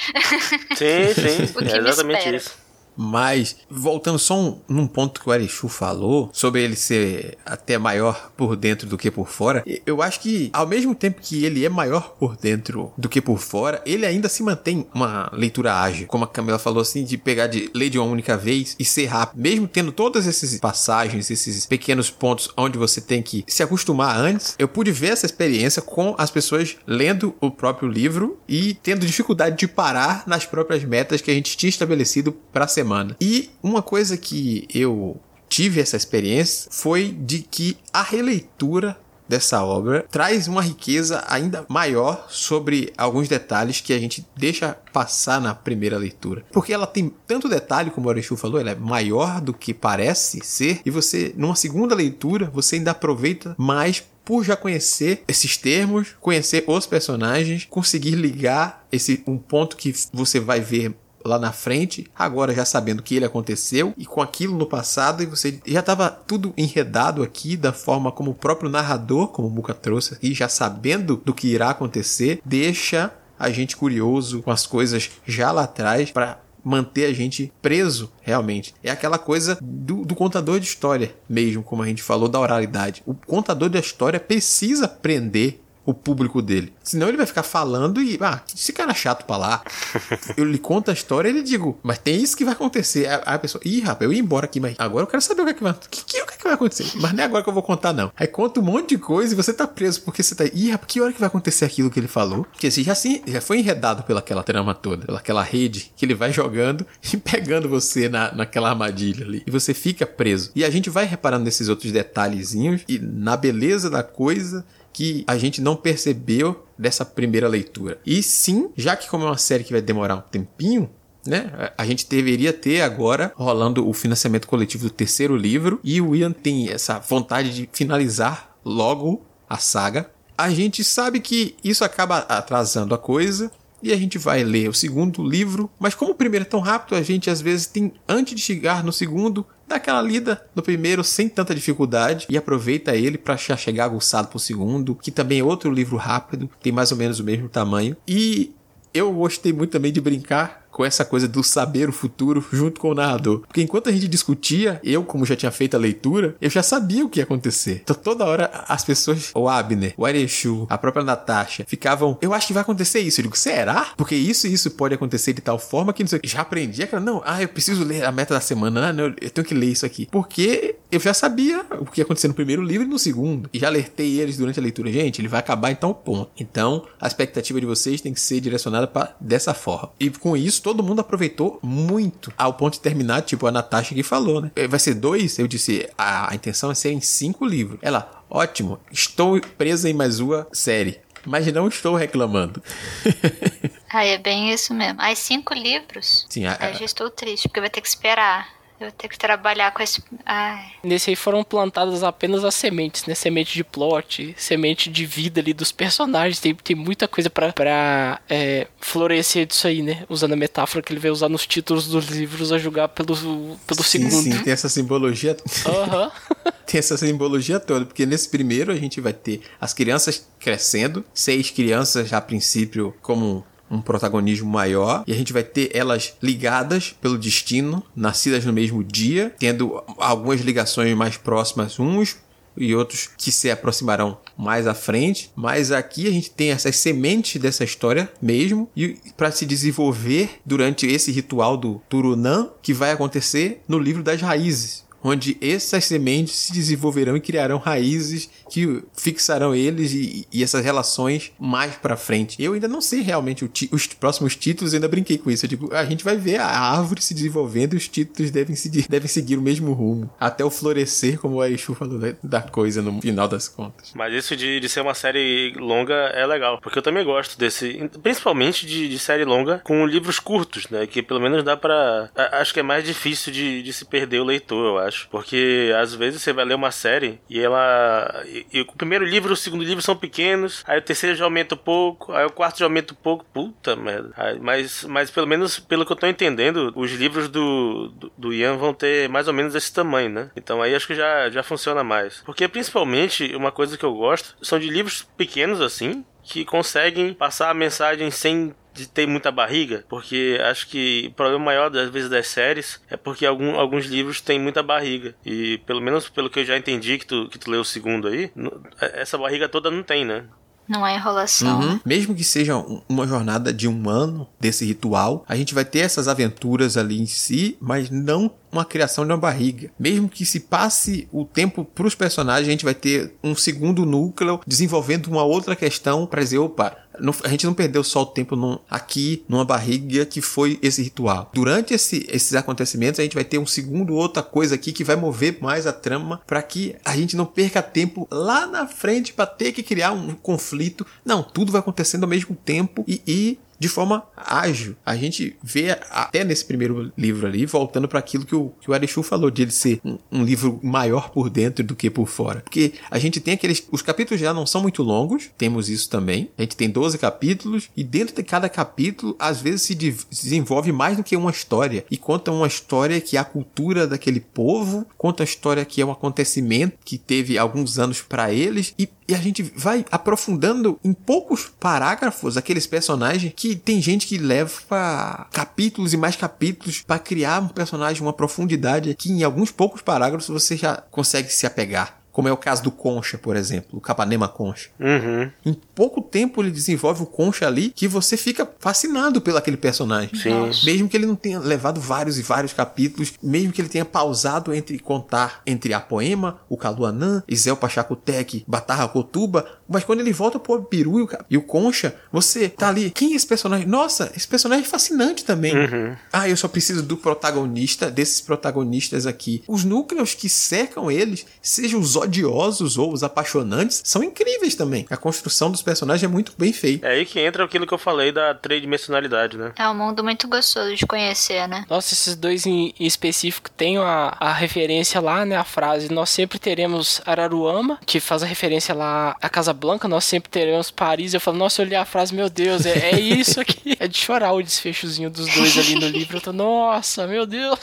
S4: Sim, sim. <laughs> o que é exatamente isso.
S1: Mas, voltando só um, num ponto que o Arechu falou, sobre ele ser até maior por dentro do que por fora, eu acho que, ao mesmo tempo que ele é maior por dentro do que por fora, ele ainda se mantém uma leitura ágil. Como a Camila falou assim, de pegar de ler de uma única vez e ser rápido. Mesmo tendo todas essas passagens, esses pequenos pontos onde você tem que se acostumar antes, eu pude ver essa experiência com as pessoas lendo o próprio livro e tendo dificuldade de parar nas próprias metas que a gente tinha estabelecido para a semana. E uma coisa que eu tive essa experiência foi de que a releitura dessa obra traz uma riqueza ainda maior sobre alguns detalhes que a gente deixa passar na primeira leitura. Porque ela tem tanto detalhe, como o Orechu falou, ela é maior do que parece ser, e você, numa segunda leitura, você ainda aproveita mais por já conhecer esses termos, conhecer os personagens, conseguir ligar esse um ponto que você vai ver lá na frente, agora já sabendo que ele aconteceu e com aquilo no passado e você já estava tudo enredado aqui da forma como o próprio narrador, como o Muka trouxe aqui, já sabendo do que irá acontecer, deixa a gente curioso com as coisas já lá atrás para manter a gente preso realmente. É aquela coisa do, do, contador de história mesmo, como a gente falou da oralidade. O contador da história precisa prender o público dele. Senão ele vai ficar falando e, ah, esse cara é chato pra lá. <laughs> eu lhe conto a história e ele digo, mas tem isso que vai acontecer. Aí a pessoa, ih, rapaz, eu ia embora aqui, mas agora eu quero saber o que é que vai, que, que, o que, é que vai acontecer. Mas não é agora que eu vou contar, não. Aí conta um monte de coisa e você tá preso porque você tá, ih, rapaz, que hora que vai acontecer aquilo que ele falou? Porque você já, assim, já foi enredado pelaquela trama toda, pelaquela rede que ele vai jogando <laughs> e pegando você na, naquela armadilha ali. E você fica preso. E a gente vai reparando nesses outros detalhezinhos e na beleza da coisa que a gente não percebeu dessa primeira leitura. E sim, já que como é uma série que vai demorar um tempinho, né? A gente deveria ter agora rolando o financiamento coletivo do terceiro livro e o Ian tem essa vontade de finalizar logo a saga. A gente sabe que isso acaba atrasando a coisa e a gente vai ler o segundo livro, mas como o primeiro é tão rápido, a gente às vezes tem antes de chegar no segundo dá aquela lida no primeiro sem tanta dificuldade e aproveita ele para chegar aguçado pro segundo, que também é outro livro rápido, tem mais ou menos o mesmo tamanho. E eu gostei muito também de brincar com essa coisa do saber o futuro junto com o narrador. Porque enquanto a gente discutia, eu, como já tinha feito a leitura, eu já sabia o que ia acontecer. Então toda hora as pessoas, o Abner, o Arechu, a própria Natasha, ficavam, eu acho que vai acontecer isso. Eu digo, será? Porque isso e isso pode acontecer de tal forma que não sei Já aprendi aquela, não, ah, eu preciso ler a meta da semana, ah, não, eu tenho que ler isso aqui. Porque eu já sabia o que ia acontecer no primeiro livro e no segundo. E já alertei eles durante a leitura. Gente, ele vai acabar em tal ponto. Então, a expectativa de vocês tem que ser direcionada para dessa forma. E com isso, todo mundo aproveitou muito ao ponto de terminar, tipo a Natasha que falou, né? Vai ser dois? Eu disse, a, a intenção é ser em cinco livros. Ela, ótimo, estou presa em mais uma série mas não estou reclamando. <laughs>
S3: ah, é bem isso mesmo. Aí cinco livros?
S1: Sim,
S3: a, a... já estou triste, porque vai ter que esperar. Eu vou ter que trabalhar com esse. Ai.
S2: Nesse aí foram plantadas apenas as sementes, né? Semente de plot, semente de vida ali dos personagens. Tem, tem muita coisa pra, pra é, florescer disso aí, né? Usando a metáfora que ele vai usar nos títulos dos livros a julgar pelo, pelo
S1: sim,
S2: segundo.
S1: Sim, tem essa simbologia.
S2: Aham. <laughs>
S1: tem essa simbologia toda, porque nesse primeiro a gente vai ter as crianças crescendo, seis crianças a princípio como um protagonismo maior e a gente vai ter elas ligadas pelo destino, nascidas no mesmo dia, tendo algumas ligações mais próximas uns e outros que se aproximarão mais à frente, mas aqui a gente tem essas sementes dessa história mesmo e para se desenvolver durante esse ritual do Turunã que vai acontecer no livro das raízes, onde essas sementes se desenvolverão e criarão raízes que fixarão eles e, e essas relações mais para frente. Eu ainda não sei realmente os próximos títulos, ainda brinquei com isso. Eu digo, a gente vai ver a árvore se desenvolvendo e os títulos devem seguir, devem seguir o mesmo rumo, até o florescer, como o Aishu falou da coisa no final das contas.
S4: Mas isso de, de ser uma série longa é legal, porque eu também gosto desse, principalmente de, de série longa com livros curtos, né? Que pelo menos dá para Acho que é mais difícil de, de se perder o leitor, eu acho. Porque às vezes você vai ler uma série e ela e, o primeiro livro e o segundo livro são pequenos, aí o terceiro já aumenta um pouco, aí o quarto já aumenta um pouco. Puta merda. Aí, mas, mas pelo menos pelo que eu tô entendendo, os livros do, do, do, Ian vão ter mais ou menos esse tamanho, né? Então aí acho que já, já funciona mais. Porque principalmente uma coisa que eu gosto são de livros pequenos assim, que conseguem passar a mensagem sem de ter muita barriga, porque acho que o problema maior das vezes das séries é porque algum, alguns livros têm muita barriga. E pelo menos pelo que eu já entendi que tu, que tu leu o segundo aí, essa barriga toda não tem, né?
S3: Não é enrolação. Uhum.
S1: Mesmo que seja uma jornada de um ano desse ritual, a gente vai ter essas aventuras ali em si, mas não uma criação de uma barriga. Mesmo que se passe o tempo para os personagens, a gente vai ter um segundo núcleo desenvolvendo uma outra questão para dizer, opa, não, a gente não perdeu só o tempo num, aqui numa barriga que foi esse ritual. Durante esse, esses acontecimentos, a gente vai ter um segundo outra coisa aqui que vai mover mais a trama para que a gente não perca tempo lá na frente para ter que criar um conflito. Não, tudo vai acontecendo ao mesmo tempo e, e de forma ágil. A gente vê até nesse primeiro livro ali, voltando para aquilo que o, que o Arishu falou, de ele ser um, um, livro maior por dentro do que por fora. Porque a gente tem aqueles. Os capítulos já não são muito longos, temos isso também. A gente tem 12 capítulos, e dentro de cada capítulo, às vezes se, se desenvolve mais do que uma história. E conta uma história que é a cultura daquele povo, conta a história que é um acontecimento que teve alguns anos para eles, e, e a gente vai aprofundando em poucos parágrafos aqueles personagens que tem gente que leva capítulos e mais capítulos para criar um personagem, uma profundidade que em alguns poucos parágrafos você já consegue se apegar como é o caso do Concha, por exemplo, o Capanema Concha.
S4: Uhum.
S1: Em pouco tempo ele desenvolve o Concha ali que você fica fascinado pelo aquele personagem.
S4: Sim.
S1: Mesmo que ele não tenha levado vários e vários capítulos, mesmo que ele tenha pausado entre contar entre a poema, o Caluanã, Isel Pachacutec, Batarra Cotuba, mas quando ele volta pro Peru e o Concha, você tá ali, quem é esse personagem? Nossa, esse personagem é fascinante também.
S4: Uhum.
S1: Ah, eu só preciso do protagonista, desses protagonistas aqui. Os núcleos que cercam eles, sejam os odiosos ou os apaixonantes são incríveis também. A construção dos personagens é muito bem feita.
S4: É aí que entra aquilo que eu falei da tridimensionalidade, né?
S3: É um mundo muito gostoso de conhecer, né?
S2: Nossa, esses dois em, específico tem a, a referência lá, né? A frase: Nós sempre teremos Araruama, que faz a referência lá à Casa Blanca, nós sempre teremos Paris. Eu falo, nossa, eu li a frase, meu Deus, é, é isso aqui. <laughs> é de chorar o desfechozinho dos dois ali no livro. Eu tô, nossa, meu Deus.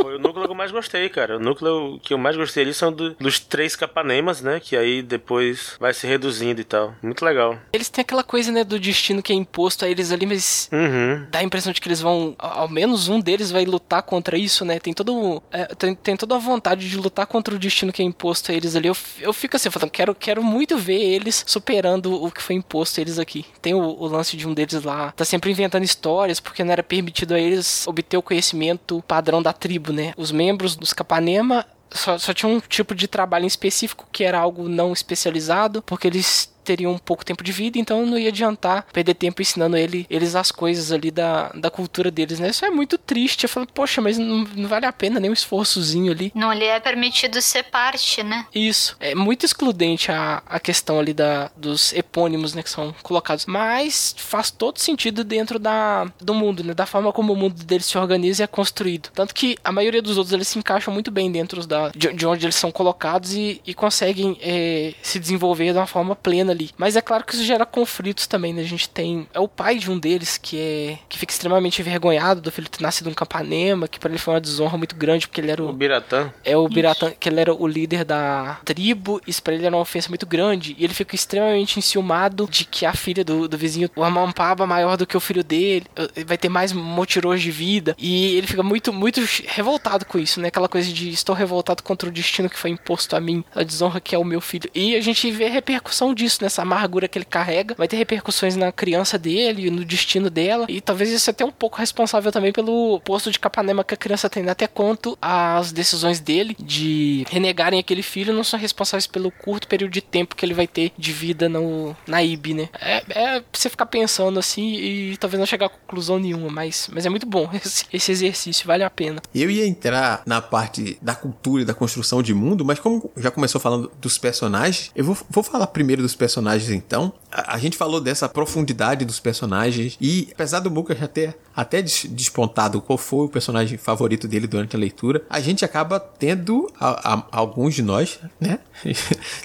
S4: Foi o núcleo que eu mais gostei, cara. O núcleo que eu mais gostei ali são do, dos três capanemas, né? Que aí depois vai se reduzindo e tal. Muito legal.
S2: Eles têm aquela coisa, né, do destino que é imposto a eles ali, mas
S4: uhum.
S2: dá a impressão de que eles vão. Ao menos um deles vai lutar contra isso, né? Tem todo. É, tem, tem toda a vontade de lutar contra o destino que é imposto a eles ali. Eu, eu fico assim, falando, quero, quero muito ver eles superando o que foi imposto a eles aqui. Tem o, o lance de um deles lá, tá sempre inventando histórias, porque não era permitido a eles obter o conhecimento padrão da tribo, né? Os membros dos Capanema só, só tinha um tipo de trabalho em específico que era algo não especializado, porque eles teriam um pouco tempo de vida, então não ia adiantar perder tempo ensinando ele, eles as coisas ali da, da cultura deles, né? Isso é muito triste. Eu falo, poxa, mas não, não vale a pena nem um esforçozinho ali.
S3: Não lhe é permitido ser parte, né?
S2: Isso. É muito excludente a, a questão ali da, dos epônimos, né, que são colocados. Mas faz todo sentido dentro da, do mundo, né? Da forma como o mundo deles se organiza e é construído. Tanto que a maioria dos outros, eles se encaixam muito bem dentro da, de, de onde eles são colocados e, e conseguem é, se desenvolver de uma forma plena ali. Mas é claro que isso gera conflitos também, né? A gente tem. É o pai de um deles que é. que fica extremamente envergonhado do filho ter nascido em Capanema, que para ele foi uma desonra muito grande, porque ele era o.
S4: O Biratã.
S2: É o Biratã, que ele era o líder da tribo, isso pra ele era uma ofensa muito grande. E ele fica extremamente enciumado de que a filha do, do vizinho, o Amampaba, maior do que o filho dele, eh, vai ter mais motirões de vida. E ele fica muito, muito revoltado com isso, né? Aquela coisa de estou revoltado contra o destino que foi imposto a mim, a desonra que é o meu filho. E a gente vê a repercussão disso nessa amargura que ele carrega, vai ter repercussões na criança dele, no destino dela, e talvez isso até um pouco responsável também pelo posto de Capanema que a criança tem, até quanto as decisões dele de renegarem aquele filho não são responsáveis pelo curto período de tempo que ele vai ter de vida no, na IB, né? É, é você ficar pensando assim e talvez não chegar a conclusão nenhuma, mas, mas é muito bom <laughs> esse, esse exercício, vale a pena.
S1: Eu ia entrar na parte da cultura e da construção de mundo, mas como já começou falando dos personagens, eu vou, vou falar primeiro dos personagens personagens então. A, a, gente falou dessa profundidade dos personagens e apesar do Muka já ter até despontado qual foi o personagem favorito dele durante a leitura, a gente acaba tendo, a, a, alguns de nós, né? <laughs>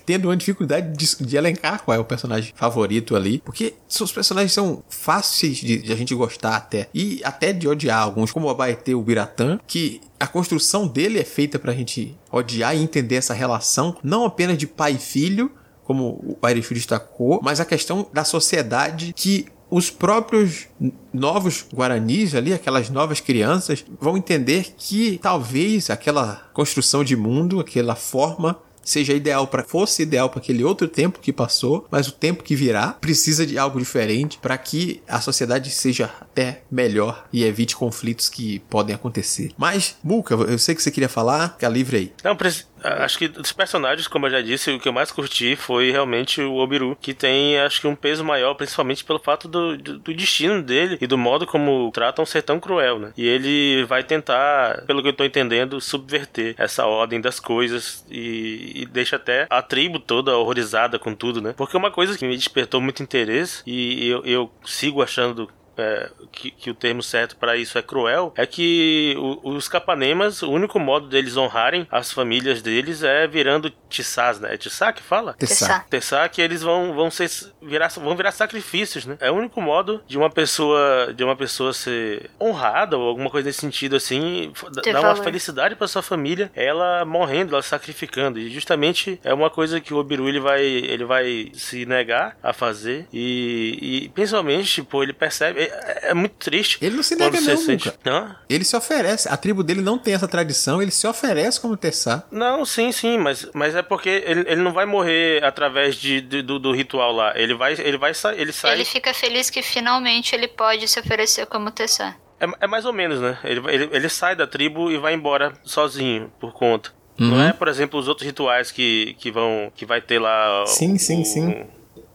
S1: tendo uma dificuldade de, de, elencar qual é o personagem favorito ali, porque os personagens são fáceis de, de, a gente gostar até, e até de odiar alguns, como o Abaete, o Biratã, que a construção dele é feita pra gente odiar e entender essa relação, não apenas de pai e filho, como o Airichu destacou, mas a questão da sociedade que os próprios novos guaranis ali, aquelas novas crianças, vão entender que talvez aquela construção de mundo, aquela forma seja ideal para fosse ideal para aquele outro tempo que passou, mas o tempo que virá precisa de algo diferente para que a sociedade seja até melhor e evite conflitos que podem acontecer. Mas, Muka, eu sei que você queria falar, fica livre aí.
S4: Não, Acho que dos personagens, como eu já disse, o que eu mais curti foi realmente o Obiru, que tem, acho que, um peso maior, principalmente pelo fato do, do, do destino dele e do modo como tratam ser tão cruel, né? E ele vai tentar, pelo que eu tô entendendo, subverter essa ordem das coisas e, e deixa até a tribo toda horrorizada com tudo, né? Porque uma coisa que me despertou muito interesse e eu, eu sigo achando é, que, que, o termo certo para isso é cruel, é que o, os capanemas, o único modo deles honrarem as famílias deles é virando tissás, né? É tissá que fala?
S3: Tissá.
S4: Tissá que eles vão, vão ser virar, vão virar sacrifícios, né? É o único modo de uma pessoa de uma pessoa ser honrada ou alguma coisa nesse sentido assim, dar valor. uma felicidade para sua família, ela morrendo, ela sacrificando. E justamente é uma coisa que o Obiru ele vai ele vai se negar a fazer e, e principalmente, tipo, ele percebe é, é, muito triste.
S1: Ele não se nega, não, sente... Ele se oferece. A tribo dele não tem essa tradição, ele se oferece como Tessá.
S4: Não, sim, sim, mas, mas é porque ele, ele não vai morrer através de, de do, do, ritual lá. Ele vai, ele vai ele sai.
S3: Ele fica feliz que finalmente ele pode se oferecer como Tessá.
S4: É, é mais ou menos, né? Ele, ele, ele sai da tribo e vai embora sozinho, por conta. Uhum. Não é, por exemplo, os outros rituais que, que vão. que vai ter lá.
S1: Sim, o, sim, sim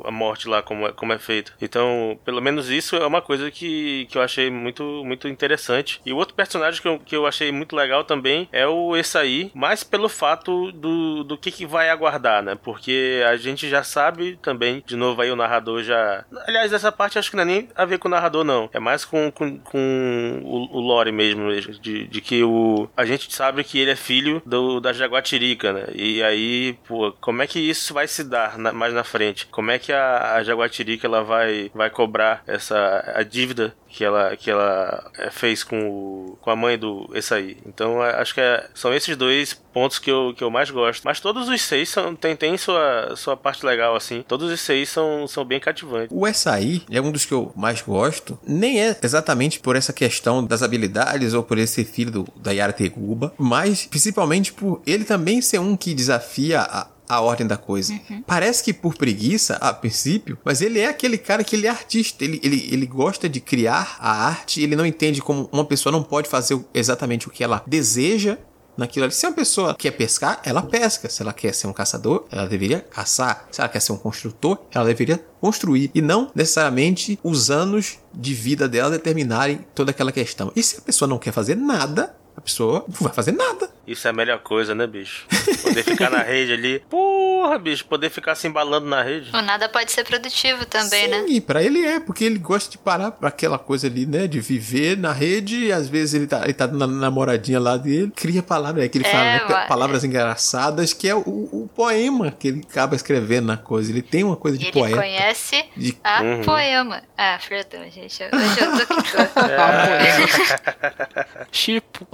S4: a morte lá, como é, como é feito. Então, pelo menos isso é uma coisa que, que eu achei muito, muito interessante. E o outro personagem que eu, que eu achei muito legal também é o Essaí, mais pelo fato do, do que, que vai aguardar, né? Porque a gente já sabe também, de novo aí o narrador já. Aliás, essa parte acho que não é nem a ver com o narrador, não. É mais com, com, com o, o lore mesmo, de, de que o, a gente sabe que ele é filho do, da Jaguatirica, né? E aí, pô, como é que isso vai se dar na, mais na frente? Como é que a, a Jaguatirica ela vai, vai cobrar essa a dívida que ela, que ela é, fez com, o, com a mãe do aí Então acho que é, são esses dois pontos que eu, que eu mais gosto. Mas todos os seis são, tem, tem sua, sua parte legal, assim. Todos os seis são, são bem cativantes.
S1: O Essaí é um dos que eu mais gosto. Nem é exatamente por essa questão das habilidades ou por ele ser filho do, da Yara Teguba, mas principalmente por ele também ser um que desafia a, a ordem da coisa. Uhum. Parece que por preguiça, a princípio, mas ele é aquele cara que ele é artista, ele, ele, ele gosta de criar a arte, ele não entende como uma pessoa não pode fazer exatamente o que ela deseja naquilo ali. Se uma pessoa quer pescar, ela pesca. Se ela quer ser um caçador, ela deveria caçar. Se ela quer ser um construtor, ela deveria construir. E não necessariamente os anos de vida dela determinarem toda aquela questão. E se a pessoa não quer fazer nada, a pessoa não vai fazer nada.
S4: Isso é a melhor coisa, né, bicho? Poder ficar na <laughs> rede ali. Porra, bicho, poder ficar se embalando na rede.
S3: O nada pode ser produtivo também,
S1: Sim,
S3: né?
S1: Sim, pra ele é, porque ele gosta de parar pra aquela coisa ali, né? De viver na rede e às vezes ele tá, ele tá na namoradinha lá dele, cria palavras, é que ele é, fala, né? Palavras engraçadas, que é o, o, poema que ele acaba escrevendo na coisa. Ele tem uma coisa de
S3: ele
S1: poeta.
S3: Ele conhece de... a uhum. poema. Ah, perdão, gente. Hoje eu tô aqui.
S2: é. <laughs> <laughs> Tipo.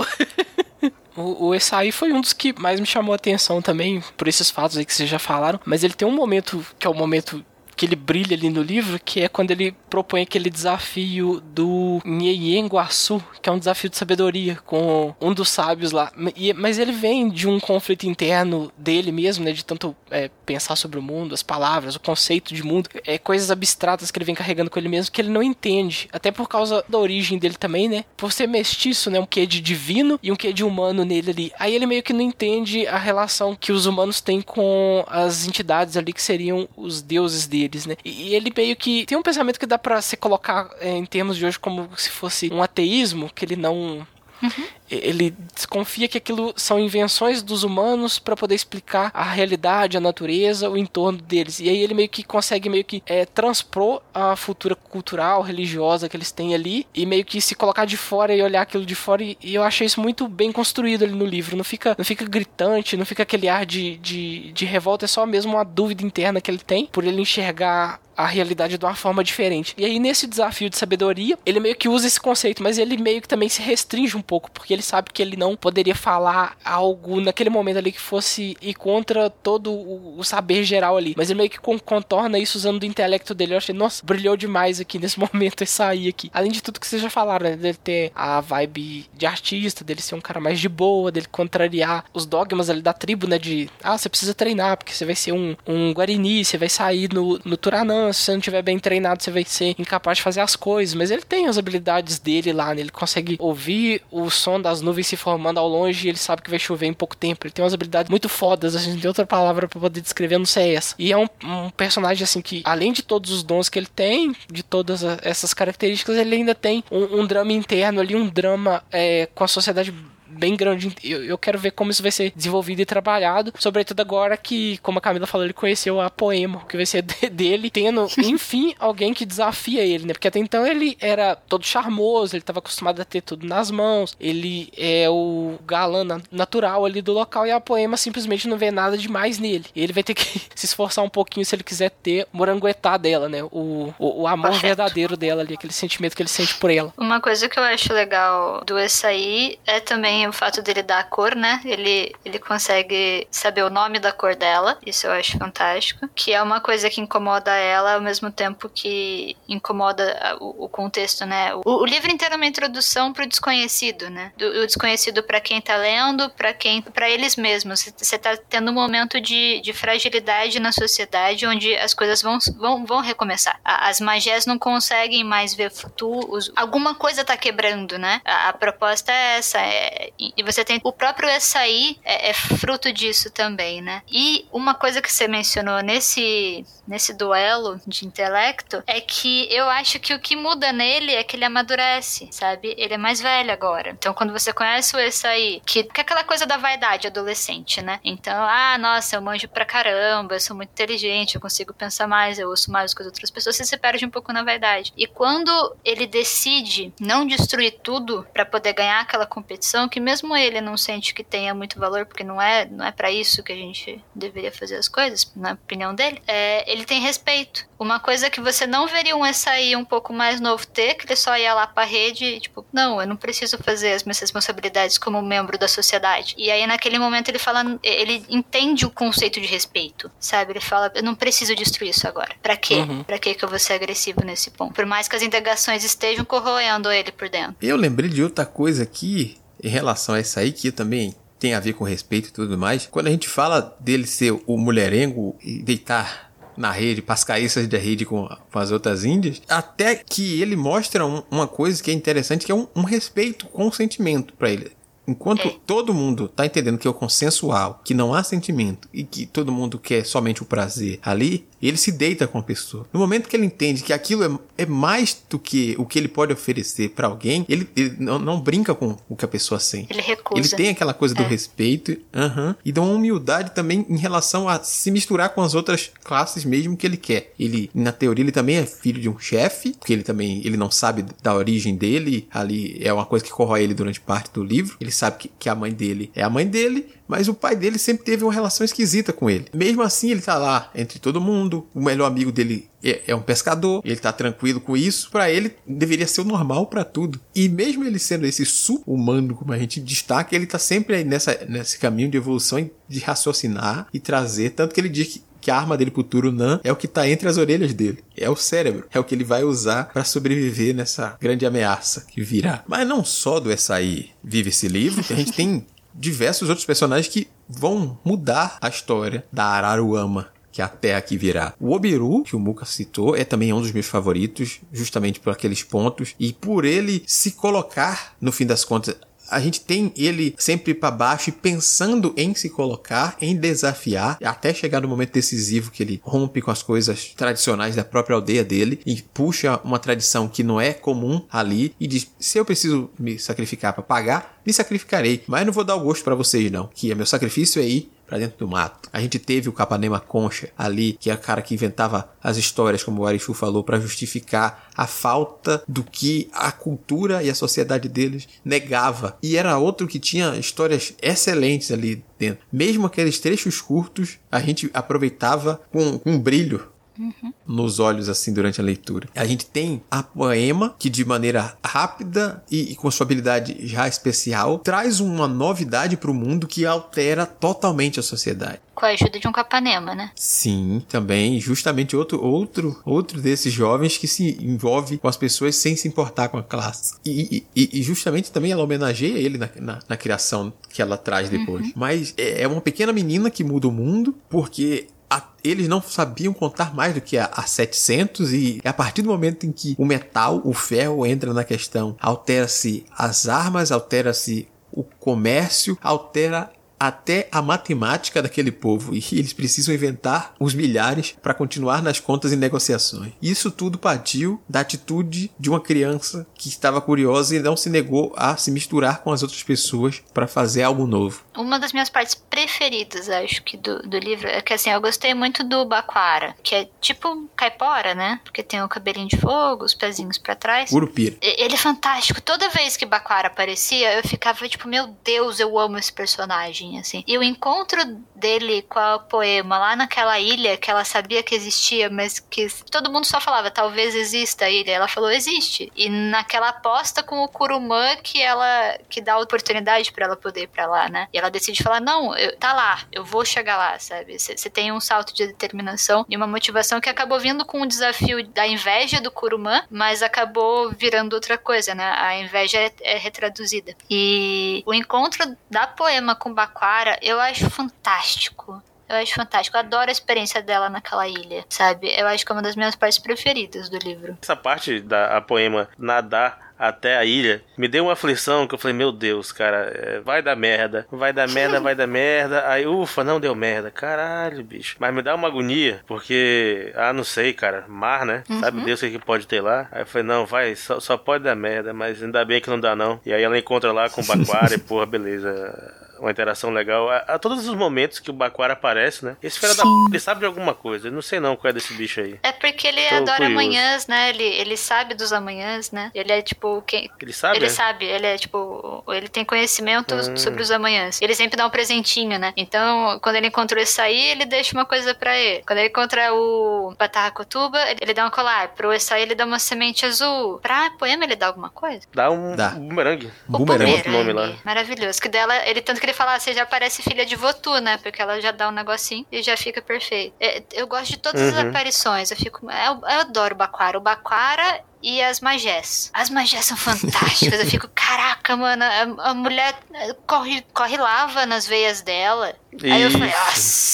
S2: O, o Essai foi um dos que mais me chamou a atenção também, por esses fatos aí que vocês já falaram. Mas ele tem um momento que é o momento que ele brilha ali no livro, que é quando ele propõe aquele desafio do Nyeyen Guaçu, que é um desafio de sabedoria com um dos sábios lá. E, mas ele vem de um conflito interno dele mesmo, né? De tanto é, pensar sobre o mundo, as palavras, o conceito de mundo, é, coisas abstratas que ele vem carregando com ele mesmo que ele não entende. Até por causa da origem dele também, né? Por ser mestiço, né? Um quê de divino e um quê de humano nele ali. Aí ele meio que não entende a relação que os humanos têm com as entidades ali que seriam os deuses dele deles, né? E ele meio que tem um pensamento que dá para se colocar é, em termos de hoje como se fosse um ateísmo, que ele não Uhum. Ele desconfia que aquilo são invenções dos humanos para poder explicar a realidade, a natureza, o entorno deles. E aí ele meio que consegue meio que é, transpor a futura cultural, religiosa que eles têm ali e meio que se colocar de fora e olhar aquilo de fora. E, e eu achei isso muito bem construído ali no livro. Não fica, não fica gritante, não fica aquele ar de, de, de revolta, é só mesmo uma dúvida interna que ele tem por ele enxergar a realidade de uma forma diferente. E aí, nesse desafio de sabedoria, ele meio que usa esse conceito, mas ele meio que também se restringe um pouco, porque ele ele sabe que ele não poderia falar algo naquele momento ali que fosse ir contra todo o, o saber geral ali. Mas ele meio que contorna isso usando o intelecto dele. Eu achei, nossa, brilhou demais aqui nesse <laughs> momento e sair aqui. Além de tudo que vocês já falaram, né? Dele ter a vibe de artista, dele ser um cara mais de boa, dele contrariar os dogmas ali da tribo, né? De, ah, você precisa treinar, porque você vai ser um, um Guarini, você vai sair no, no Turanã, se você não tiver bem treinado, você vai ser incapaz de fazer as coisas. Mas ele tem as habilidades dele lá, né? Ele consegue ouvir o som das nuvens se formando ao longe e ele sabe que vai chover em pouco tempo. Ele tem umas habilidades muito fodas, a gente tem outra palavra para poder descrever, não sei essa. E é um, um personagem, assim, que além de todos os dons que ele tem, de todas essas características, ele ainda tem um, um drama interno ali, um drama é, com a sociedade bem grande. Eu, eu quero ver como isso vai ser desenvolvido e trabalhado, sobretudo agora que, como a Camila falou, ele conheceu a Poema, que vai ser <laughs> dele, tendo, <laughs> enfim, alguém que desafia ele, né? Porque até então ele era todo charmoso, ele estava acostumado a ter tudo nas mãos, ele é o galã natural ali do local e a Poema simplesmente não vê nada demais nele. Ele vai ter que <laughs> se esforçar um pouquinho se ele quiser ter moranguetá dela, né? O, o, o amor verdadeiro dela ali, aquele sentimento que ele sente por ela.
S3: Uma coisa que eu acho legal do Açaí é também o fato dele dar a cor, né? Ele, ele consegue saber o nome da cor dela. Isso eu acho fantástico. Que é uma coisa que incomoda ela ao mesmo tempo que incomoda o, o contexto, né? O, o, livro inteiro é uma introdução pro desconhecido, né? Do, o desconhecido para quem tá lendo, para quem, para eles mesmos. Você tá tendo um momento de, de fragilidade na sociedade onde as coisas vão, vão, vão recomeçar. As magias não conseguem mais ver futuro. Alguma coisa tá quebrando, né? A, a proposta é essa. É, e você tem o próprio açaí é, é fruto disso também, né? E uma coisa que você mencionou nesse nesse duelo de intelecto é que eu acho que o que muda nele é que ele amadurece, sabe? Ele é mais velho agora. Então, quando você conhece o açaí, que, que é aquela coisa da vaidade adolescente, né? Então, ah, nossa, eu manjo pra caramba, eu sou muito inteligente, eu consigo pensar mais, eu ouço mais do que as outras pessoas, você se perde um pouco na vaidade. E quando ele decide não destruir tudo para poder ganhar aquela competição, que mesmo ele não sente que tenha muito valor, porque não é, não é para isso que a gente deveria fazer as coisas, na opinião dele, é, ele tem respeito. Uma coisa que você não veria um açaí um pouco mais novo ter, que ele só ia lá pra rede e, tipo, não, eu não preciso fazer as minhas responsabilidades como membro da sociedade. E aí, naquele momento, ele fala, ele entende o conceito de respeito, sabe? Ele fala, eu não preciso destruir isso agora. Pra quê? Uhum. Pra quê que eu vou ser agressivo nesse ponto? Por mais que as indagações estejam corroendo ele por dentro.
S1: Eu lembrei de outra coisa aqui em relação a isso aí, que também tem a ver com respeito e tudo mais. Quando a gente fala dele ser o mulherengo e deitar na rede, para as caíças da rede com, com, as outras índias, até que ele mostra um, uma coisa que é interessante, que é um, um respeito com o sentimento para ele. Enquanto é. todo mundo tá entendendo que é o consensual, que não há sentimento e que todo mundo quer somente o prazer ali, ele se deita com a pessoa. No momento que ele entende que aquilo é, é mais do que o que ele pode oferecer para alguém, ele, ele não, não, brinca com o que a pessoa sente.
S3: Ele recusa.
S1: Ele tem aquela coisa do é. respeito uhum, e de uma humildade também em relação a se misturar com as outras classes mesmo que ele quer. Ele, na teoria, ele também é filho de um chefe, porque ele também ele não sabe da origem dele. Ali é uma coisa que corrói ele durante parte do livro. Ele sabe que, que a mãe dele é a mãe dele, mas o pai dele sempre teve uma relação esquisita com ele. Mesmo assim, ele tá lá entre todo mundo. O melhor amigo dele é, é um pescador. Ele tá tranquilo com isso. Para ele, deveria ser o normal para tudo. E mesmo ele sendo esse super-humano, como a gente destaca, ele tá sempre aí nessa, nesse caminho de evolução de raciocinar e trazer. Tanto que ele diz que que a arma dele pro Turunã é o que tá entre as orelhas dele. É o cérebro. É o que ele vai usar para sobreviver nessa grande ameaça que virá. Mas não só do Essaí vive esse livro, a gente tem <laughs> diversos outros personagens que vão mudar a história da Araruama que é a terra que virá. O Obiru, que o Muka citou, é também um dos meus favoritos, justamente por aqueles pontos, e por ele se colocar, no fim das contas, a gente tem ele sempre para baixo e pensando em se colocar, em desafiar, até chegar no momento decisivo que ele rompe com as coisas tradicionais da própria aldeia dele e puxa uma tradição que não é comum ali e diz: se eu preciso me sacrificar para pagar, me sacrificarei, mas não vou dar o gosto para vocês não, que é meu sacrifício é ir para dentro do mato. A gente teve o Capanema Concha ali, que é o cara que inventava as histórias, como o Arichu falou, para justificar a falta do que a cultura e a sociedade deles negava. E era outro que tinha histórias excelentes ali dentro. Mesmo aqueles trechos curtos, a gente aproveitava com, com brilho
S3: Uhum.
S1: nos olhos assim durante a leitura. A gente tem a poema que de maneira rápida e, e com sua habilidade já especial traz uma novidade para o mundo que altera totalmente a sociedade.
S3: Com a ajuda de um capanema, né?
S1: Sim, também justamente outro outro outro desses jovens que se envolve com as pessoas sem se importar com a classe. E, e, e justamente também ela homenageia ele na, na, na criação que ela traz depois.
S3: Uhum.
S1: Mas é é uma pequena menina que muda o mundo porque a- eles não sabiam contar mais do que a, a 700 e a partir do momento em que o metal, o ferro entra na questão, altera-se as armas, altera-se o comércio, altera até a matemática daquele povo e eles precisam inventar os milhares para continuar nas contas e negociações. Isso tudo partiu da atitude de uma criança que estava curiosa e não se negou a se misturar com as outras pessoas para fazer algo novo.
S3: Uma das minhas partes preferidas, acho que, do, do livro é que, assim, eu gostei muito do Baquara, que é tipo caipora, né? Porque tem o cabelinho de fogo, os pezinhos pra trás.
S1: Curupira.
S3: E- Ele é fantástico. Toda vez que Baquara aparecia, eu ficava tipo, meu Deus, eu amo esse personagem, assim. E o encontro dele com a poema lá naquela ilha que ela sabia que existia, mas que todo mundo só falava, talvez exista a ilha. Ela falou, existe. E naquela aposta com o Kurumã que ela que dá a oportunidade pra ela poder ir pra lá, né? E ela decide falar, não, eu- tá lá, eu vou chegar lá, sabe? Você tem um salto de determinação e uma motivação que acabou vindo com o desafio da inveja do Kurumã, mas acabou virando outra coisa, né? A inveja é, é retraduzida. E o encontro da poema com Baquara, eu acho fantástico. Eu acho fantástico. Eu adoro a experiência dela naquela ilha, sabe? Eu acho que é uma das minhas partes preferidas do livro.
S4: Essa parte da poema nadar até a ilha me deu uma aflição que eu falei, meu Deus, cara, é, vai dar merda, vai dar merda, <laughs> vai dar merda. Aí, ufa, não deu merda. Caralho, bicho. Mas me dá uma agonia, porque, ah, não sei, cara, mar, né? Sabe Deus o que que pode ter lá? Aí eu falei, não, vai, só, só pode dar merda, mas ainda bem que não dá não. E aí ela encontra lá com o <laughs> Baquara e, porra, beleza uma interação legal. A, a todos os momentos que o Baquara aparece, né? Esse filho da p... ele sabe de alguma coisa. Eu não sei não qual é desse bicho aí.
S3: É porque ele
S4: Tô
S3: adora
S4: curioso.
S3: amanhãs, né? Ele, ele sabe dos amanhãs, né? Ele é tipo quem.
S4: Ele sabe?
S3: Ele
S4: é?
S3: sabe, ele é tipo. Ele tem conhecimento
S4: Hum.
S3: sobre os amanhãs. Ele sempre dá um presentinho, né? Então, quando ele encontrou esse aí, ele deixa uma coisa pra ele. Quando ele encontra o Batarracotuba, ele, ele dá um colar. Pro Essai, ele dá uma semente azul. Pra poema, ele dá alguma coisa?
S4: Dá um
S1: Dá.
S4: bumerangue.
S3: O
S1: Bumerangue.
S4: Outro nome lá.
S3: Maravilhoso. Que dela, ele tanto que ele fala, ah, você já parece filha de Votu, né? Porque ela já dá um negocinho e já fica perfeito. É, eu gosto de todas as
S4: Uhum.
S3: aparições. Eu fico. Eu, eu adoro o Baquara. O Baquara e as magés. As magés são fantásticas. eu fico, caraca, mano, a, a mulher eh, corre, corre lava nas veias dela. Aí eu falei,
S4: Isso.
S3: nossa,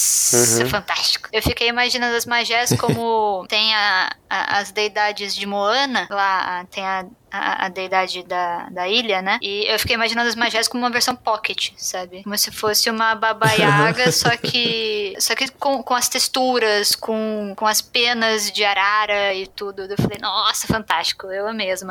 S4: Uhum.
S3: fantástico. Eu fiquei imaginando as magés como <laughs> tem a, a- as deidades de Moana, lá tem a, a, a deidade da, da ilha, né? E eu fiquei imaginando as magés como uma versão pocket, sabe? Como se fosse uma Baba Yaga, só que só que com, com as texturas, com, com as penas de arara e tudo. Eu falei, nossa, fantástico. Eu amei as.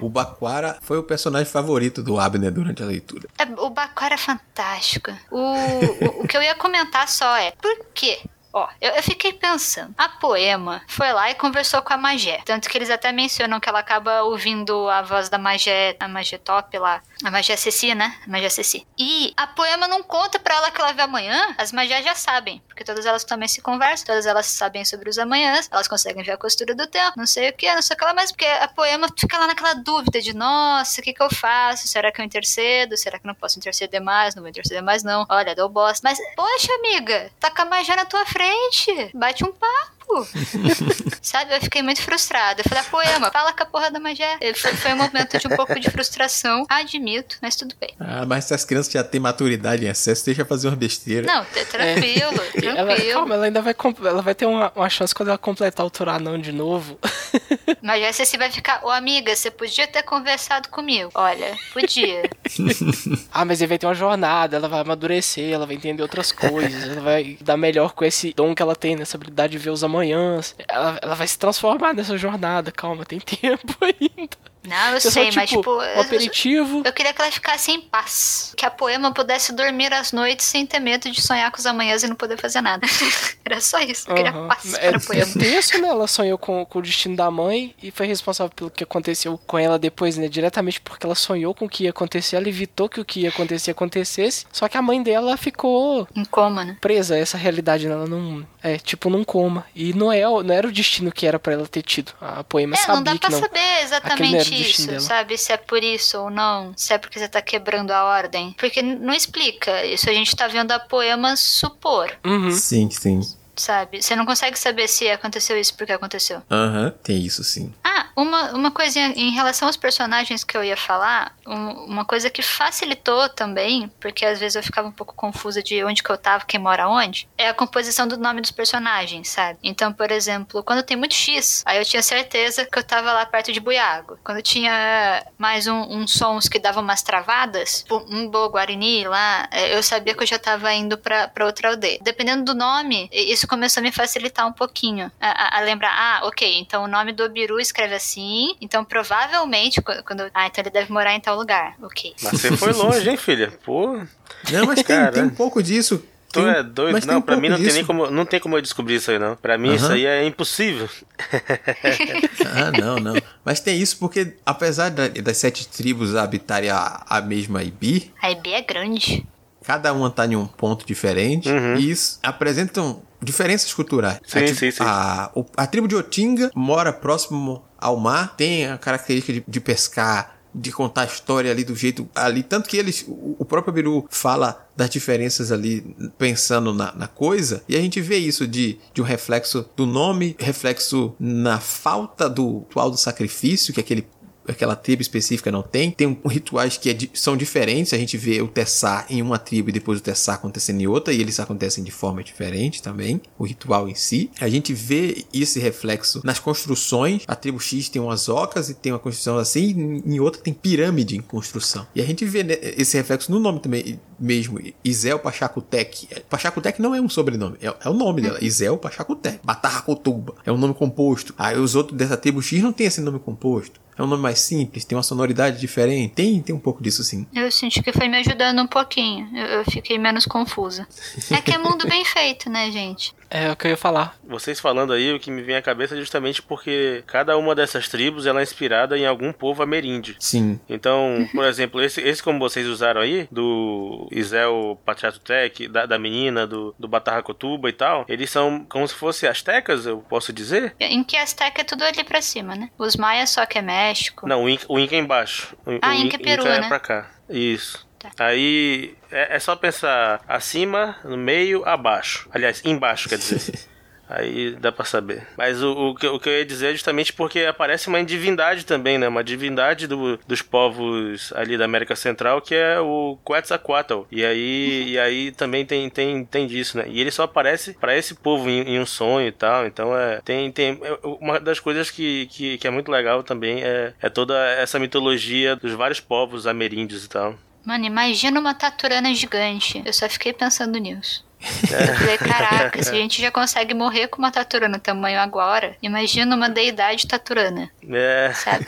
S1: O Baquara foi o personagem favorito do Abner durante a leitura.
S3: É, o Bacora é fantástico. O, o, o que eu ia comentar só é, por quê? Ó, eu, eu fiquei pensando. A poema foi lá e conversou com a Magé. Tanto que eles até mencionam que ela acaba ouvindo a voz da Magé, a Magé top lá. A Magé Ceci, né? A Magé Ceci. E a poema não conta pra ela que ela vê amanhã. As Magé já sabem. Porque todas elas também se conversam. Todas elas sabem sobre os amanhãs. Elas conseguem ver a costura do tempo. Não sei o que, não sei o que lá. Mas porque a poema fica lá naquela dúvida de, nossa, o que que eu faço? Será que eu intercedo? Será que não posso interceder mais? Não vou interceder mais, não. Olha, dou bosta. Mas, poxa, amiga, tá com a Magé na tua frente. Bate um papo. <laughs> Sabe, eu fiquei muito frustrada. Eu falei, ah, poema, fala com a porra da Magé. Foi, foi um momento de um pouco de frustração. Admito, mas tudo bem.
S1: Ah, mas se as crianças já têm maturidade em excesso, deixa fazer uma besteira.
S3: Não, tranquilo,
S2: E Ela,
S3: tranquilo.
S2: calma, ela ainda vai, ela vai ter uma, uma chance quando ela completar o Turanão de novo. <laughs>
S3: Mas aí você vai ficar, ô amiga, você podia ter conversado comigo. Olha, podia. <laughs>
S2: ah, mas aí vai ter uma jornada, ela vai amadurecer, ela vai entender outras coisas, ela vai dar melhor com esse dom que ela tem, nessa habilidade de ver os amanhãs. Ela, ela vai se transformar nessa jornada, calma, tem <laughs> tempo ainda.
S3: Não, eu
S2: Você
S3: sei,
S2: só,
S3: mas
S2: tipo,
S3: tipo.
S2: um
S3: eu-
S2: aperitivo.
S3: Eu queria que ela ficasse em paz. Que a poema pudesse dormir às noites sem ter medo de sonhar com os amanhãs e não poder fazer nada. <laughs> Era só isso. Eu queria
S2: Aham.
S3: paz
S2: É,
S3: para a poema.
S2: é tenso, né? Ela sonhou com, com o destino da mãe e foi responsável pelo que aconteceu com ela depois, né? Diretamente porque ela sonhou com o que ia acontecer, ela evitou que o que ia acontecer acontecesse. Só que a mãe dela ficou
S3: Em coma, né?
S2: presa a essa realidade, né? ela não. É, tipo, num coma. E não, é, o- não era o destino que era pra ela ter tido. A poema
S3: É,
S2: sabia
S3: não dá pra
S2: não.
S3: saber exatamente
S2: o
S3: isso,
S2: dela.
S3: sabe? Se é por isso ou não. Se é porque você tá quebrando a ordem. Porque não explica. Isso a gente tá vendo a poema supor,
S2: Uhum.
S1: Sim, sim.
S3: Sabe? Você não consegue saber se aconteceu isso porque aconteceu.
S1: Aham, tem isso sim.
S3: Ah, uma, uma coisinha em relação aos personagens que eu ia falar, um- uma coisa que facilitou também, porque às vezes eu ficava um pouco confusa de onde que eu tava, quem mora onde, é a composição do nome dos personagens, sabe? Então, por exemplo, quando tem muito X, aí eu tinha certeza que eu tava lá perto de Buiago. Quando tinha mais um- uns sons que davam umas travadas, tipo um Bo Guarini lá, é, eu sabia que eu já tava indo pra, pra outra aldeia. Dependendo do nome, i- isso começou a me facilitar um pouquinho. A, a- a lembrar, ah, ok, então o nome do Obiru escreve assim, então provavelmente, qu- quando. Ah, então ele deve morar em tal lugar. Ok.
S4: Mas você foi longe, hein, filha? Pô,
S1: Não, mas tem,
S4: Cara.
S1: tem um pouco disso.
S4: tu
S1: Tem-
S4: é doido.
S1: mas tem
S4: Não,
S1: um
S4: pra mim não tem
S1: disso.
S4: nem como, não tem como eu descobrir isso aí, não. Pra mim isso aí é impossível. <laughs>
S1: Ah, não, não. Mas tem isso porque, apesar da- das sete tribos habitarem a, a mesma Ibi,
S3: A IB é grande.
S1: cada uma tá em um ponto diferente
S4: Uhum.
S1: e isso apresentam diferenças culturais.
S4: Sim,
S1: a,
S4: sim, sim.
S1: A, a tribo de Otinga mora próximo ao mar, tem a característica de, de pescar, de contar a história ali do jeito ali, tanto que eles, o, o próprio Biru fala das diferenças ali, pensando na, na coisa, e a gente vê isso de, de um reflexo do nome, reflexo na falta do ritual do sacrifício, que aquele aquela tribo específica não tem. Tem um, rituais que é são diferentes. A gente vê o Tessá em uma tribo e depois o Tessá acontecendo em outra, e eles acontecem de forma diferente também, o ritual em si. A gente vê esse reflexo nas construções. A tribo X tem umas ocas e tem uma construção assim, e em outra tem pirâmide em construção. E a gente vê né, esse reflexo no nome também mesmo, Isel Pachacutec. Pachacutec não é um sobrenome, é, é o nome dela, Isel Pachacutec. Batarracotuba, é um nome composto. Aí os outros dessa tribo X não tem esse nome composto. É um nome mais simples, tem uma sonoridade diferente. Tem, tem um pouco disso sim.
S3: Eu senti que foi me ajudando um pouquinho. Eu, eu fiquei menos confusa. É que é mundo bem feito, né, gente?
S2: É o que eu ia falar.
S4: Vocês falando aí, o que me vem à cabeça é justamente porque cada uma dessas tribos ela é inspirada em algum povo ameríndio.
S1: Sim.
S4: Então, <laughs> por exemplo, esse, esse como vocês usaram aí, do Isel Patriatutec, da, da menina, do, do Batarracotuba e tal, eles são como se fossem astecas, eu posso dizer?
S3: Em que Azteca é tudo ali pra cima, né? Os maias só que é México.
S4: Não, o Inca, o Inca é embaixo. O,
S3: Ah,
S4: o
S3: Inca é Peru,
S4: é
S3: né?
S4: pra cá. Isso.
S3: Tá.
S4: Aí é, é só pensar acima, no meio, abaixo. Aliás, embaixo, quer dizer. <laughs> Aí dá pra saber. Mas o, o, que, o que eu ia dizer é justamente porque aparece uma divindade também, né? Uma divindade do- dos povos ali da América Central, que é o Quetzalcoatl. E aí, e aí também tem, tem, tem disso, né? E ele só aparece pra esse povo em, em um sonho e tal. Então é. Tem, tem é, uma das coisas que, que, que é muito legal também é, é toda essa mitologia dos vários povos ameríndios e tal.
S3: Mano, imagina uma taturana gigante. Eu só fiquei pensando nisso. Eu <laughs> falei, caraca, se a gente já consegue morrer com uma taturana tamanho agora, imagina uma deidade taturana,
S4: É.
S3: sabe?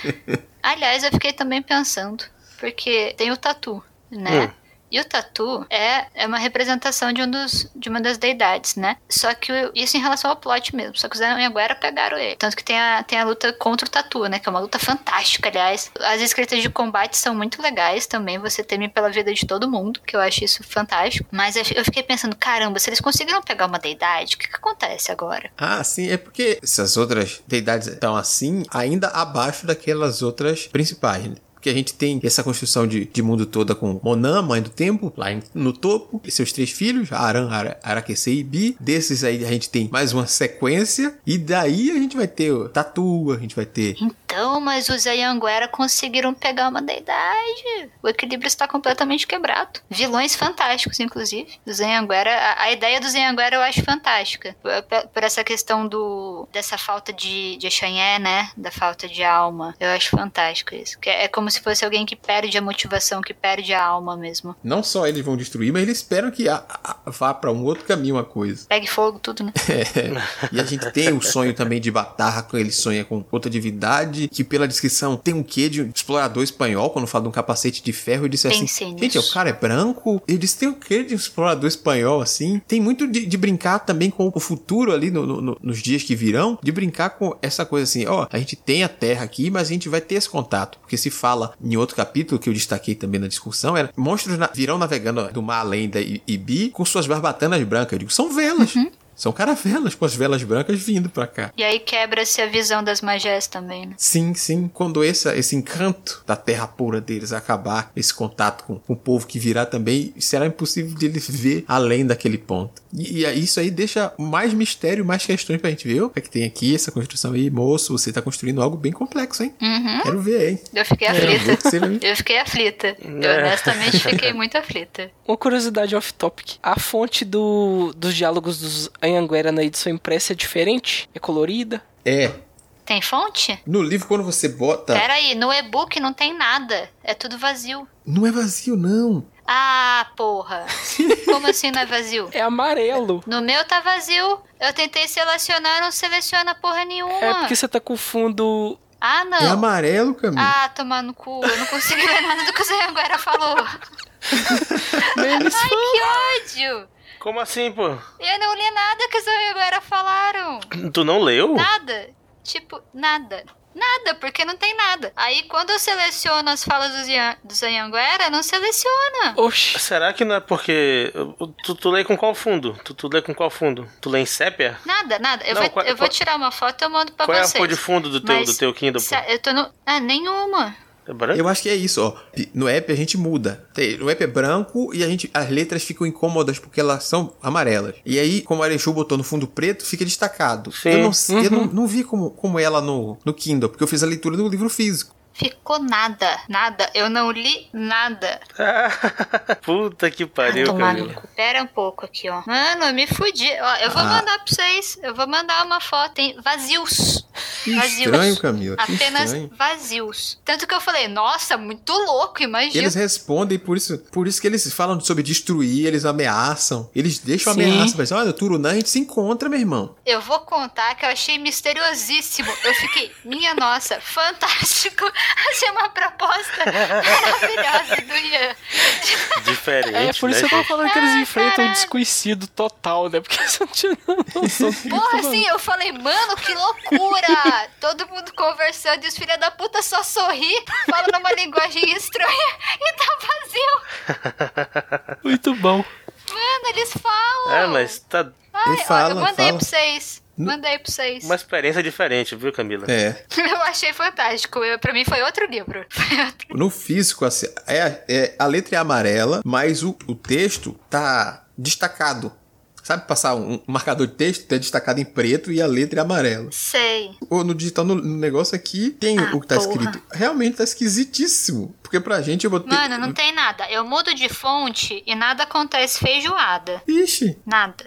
S3: <laughs> Aliás, eu fiquei também pensando, porque tem o tatu, né?
S4: Hum.
S3: E o tatu é, é uma representação de, um dos, de uma das deidades, né? Só que isso em relação ao plot mesmo. Só que os Anhanguera pegaram ele. Tanto que tem a, tem a luta contra o tatu, né? Que é uma luta fantástica, aliás. As escritas de combate são muito legais também. Você teme pela vida de todo mundo, que eu acho isso fantástico. Mas eu fi- eu fiquei pensando, caramba, se eles conseguiram pegar uma deidade, o que, que acontece agora?
S1: Ah, sim, é porque essas outras deidades estão assim, ainda abaixo daquelas outras principais. né? Porque a gente tem essa construção de, de mundo toda com Monan, mãe do tempo, lá no topo, e seus três filhos, Aran, Ara, Araquece e Bi. Desses aí a gente tem mais uma sequência, e daí a gente vai ter Tatu, a gente vai ter.
S3: Então, mas os Anhanguera conseguiram pegar uma deidade. O equilíbrio está completamente quebrado. Vilões fantásticos, inclusive. Os Anhanguera, a, a ideia dos Anhanguera eu acho fantástica. Por, por- essa questão do dessa falta de, de Xanhé, né? Da falta de alma. Eu acho fantástico isso. É, é como se fosse alguém que perde a motivação, que perde a alma mesmo.
S1: Não só eles vão destruir, mas eles esperam que a- a- vá pra um outro caminho a coisa.
S3: Pegue fogo, tudo, né? <laughs>
S1: É. E a gente tem o sonho também de Batarra, que ele sonha com outra divindade, que, que pela descrição tem um quê de explorador espanhol, quando fala de um capacete de ferro, eu disse assim, gente,
S3: nisso.
S1: o cara é branco? Eu disse, tem o quê de um explorador espanhol, assim? Tem muito de, de brincar também com o futuro ali no- no- no- nos dias que virão, de brincar com essa coisa assim, ó, a gente tem a Terra aqui, mas a gente vai ter esse contato, porque se fala em outro capítulo que eu destaquei também na discussão, era monstros na- virão navegando do mar além da Ibi com suas barbatanas brancas. Eu digo, são velas. São caravelas com as velas brancas vindo pra cá.
S3: E aí quebra-se a visão das magés também, né?
S1: Sim, sim. Quando esse, esse encanto da terra pura deles acabar, esse contato com, com o povo que virá também, será impossível de eles ver além daquele ponto. E, e aí isso aí deixa mais mistério, mais questões pra gente ver. O que é que tem aqui, essa construção aí? Moço, você tá construindo algo bem complexo, hein?
S3: Uhum.
S1: Quero ver, hein?
S3: Eu fiquei aflita.
S1: vai...
S3: Eu fiquei aflita. Eu
S4: É.
S3: honestamente fiquei muito aflita.
S2: Uma curiosidade off-topic. A fonte do, dos diálogos dos Anhanguera na edição impressa é diferente? É colorida?
S1: É.
S3: Tem fonte?
S1: No livro, quando você bota.
S3: Pera aí, no e-book não tem nada. É tudo vazio.
S1: Não é vazio, não.
S3: Ah, porra. <laughs> Como assim não é vazio?
S2: É amarelo.
S3: No meu tá vazio. Eu tentei selecionar, não seleciona porra nenhuma.
S2: É porque você tá com o fundo.
S3: Ah,
S1: É
S3: não.
S1: amarelo, Camila.
S3: Ah, tomar no cu. Eu não consegui ler nada do que o Zé agora falou. <laughs> Ai, que ódio.
S4: Como assim, pô?
S3: Eu não li nada que os agora falaram.
S4: Tu não leu?
S3: Nada. Tipo, nada. Nada, porque não tem nada. Aí quando eu seleciono as falas dos, Ian- dos Anhanguera, não seleciona.
S2: Oxi.
S4: Será que não é porque. Tu, tu lê com qual fundo? Tu, tu lê com qual fundo? Tu lê em sépia?
S3: Nada, nada. Eu,
S4: Não,
S3: vou,
S4: qual-
S3: eu vou
S4: qual-
S3: tirar uma foto e eu mando pra
S4: Qual é a
S3: vocês.
S4: cor de fundo do teu,
S3: Mas
S4: do teu Kindle?
S3: se-
S4: Pô?
S3: eu tô no... Ah, nenhuma.
S4: É branco?
S1: Eu acho que é isso, ó. No app a gente muda. No app é branco e a gente, as letras ficam incômodas porque elas são amarelas. E aí, como a Arechu botou no fundo preto, fica destacado.
S4: Sim.
S1: Eu, não, eu não, não vi como, como ela no, no Kindle, porque eu fiz a leitura do livro físico.
S3: Ficou nada. Nada. Eu não li nada. <laughs>
S4: Puta que
S3: Ah,
S4: pariu, Camila.
S3: cu. Pera um pouco aqui, ó. Mano, eu me fudi. Ó, eu vou
S1: Ah.
S3: mandar pra vocês. Eu vou mandar uma foto. Tem vazios.
S1: Que
S3: Vazios.
S1: estranho, Camila.
S3: Apenas
S1: estranho.
S3: vazios. Tanto que eu falei, nossa, muito louco, imagina.
S1: Eles respondem, por isso, por isso que eles falam sobre destruir, eles ameaçam. Eles deixam
S2: Sim.
S1: ameaça, mas olha, Turunã a gente se encontra, meu irmão.
S3: Eu vou contar que eu achei misteriosíssimo. Eu fiquei, minha nossa, <laughs> fantástico. Achei uma proposta maravilhosa do Ian.
S4: Diferente.
S2: É por isso
S4: né,
S2: que eu tava falando que eles
S3: Ah,
S2: enfrentam um
S3: caralho.
S2: desconhecido total, né? Porque você não tinha noção <laughs>
S3: Porra, assim, eu falei, mano, que loucura! <laughs> Todo mundo conversando e os filhos da puta só sorri, falando uma linguagem estranha e tá vazio.
S2: Muito bom.
S3: Mano, eles falam.
S4: É, mas tá
S3: Ai, eu mandei
S1: fala.
S3: pra vocês. Mandei pra vocês.
S4: uma experiência diferente, viu, Camila?
S1: É. <laughs>
S3: Eu achei fantástico. Eu, pra mim foi outro livro. <laughs> Foi outro.
S1: No físico, assim, é, é- a letra é amarela, mas o, o texto tá destacado. Sabe passar um, um marcador de texto, tá destacado em preto e a letra é amarela.
S3: Sei.
S1: Ou no digital, no, no negócio aqui, tem
S3: Ah,
S1: o que tá
S3: porra.
S1: escrito. Realmente tá esquisitíssimo. Porque pra gente eu botei.
S3: Mano, não tem nada. Eu mudo de fonte e nada acontece feijoada.
S1: Ixi,
S3: Nada.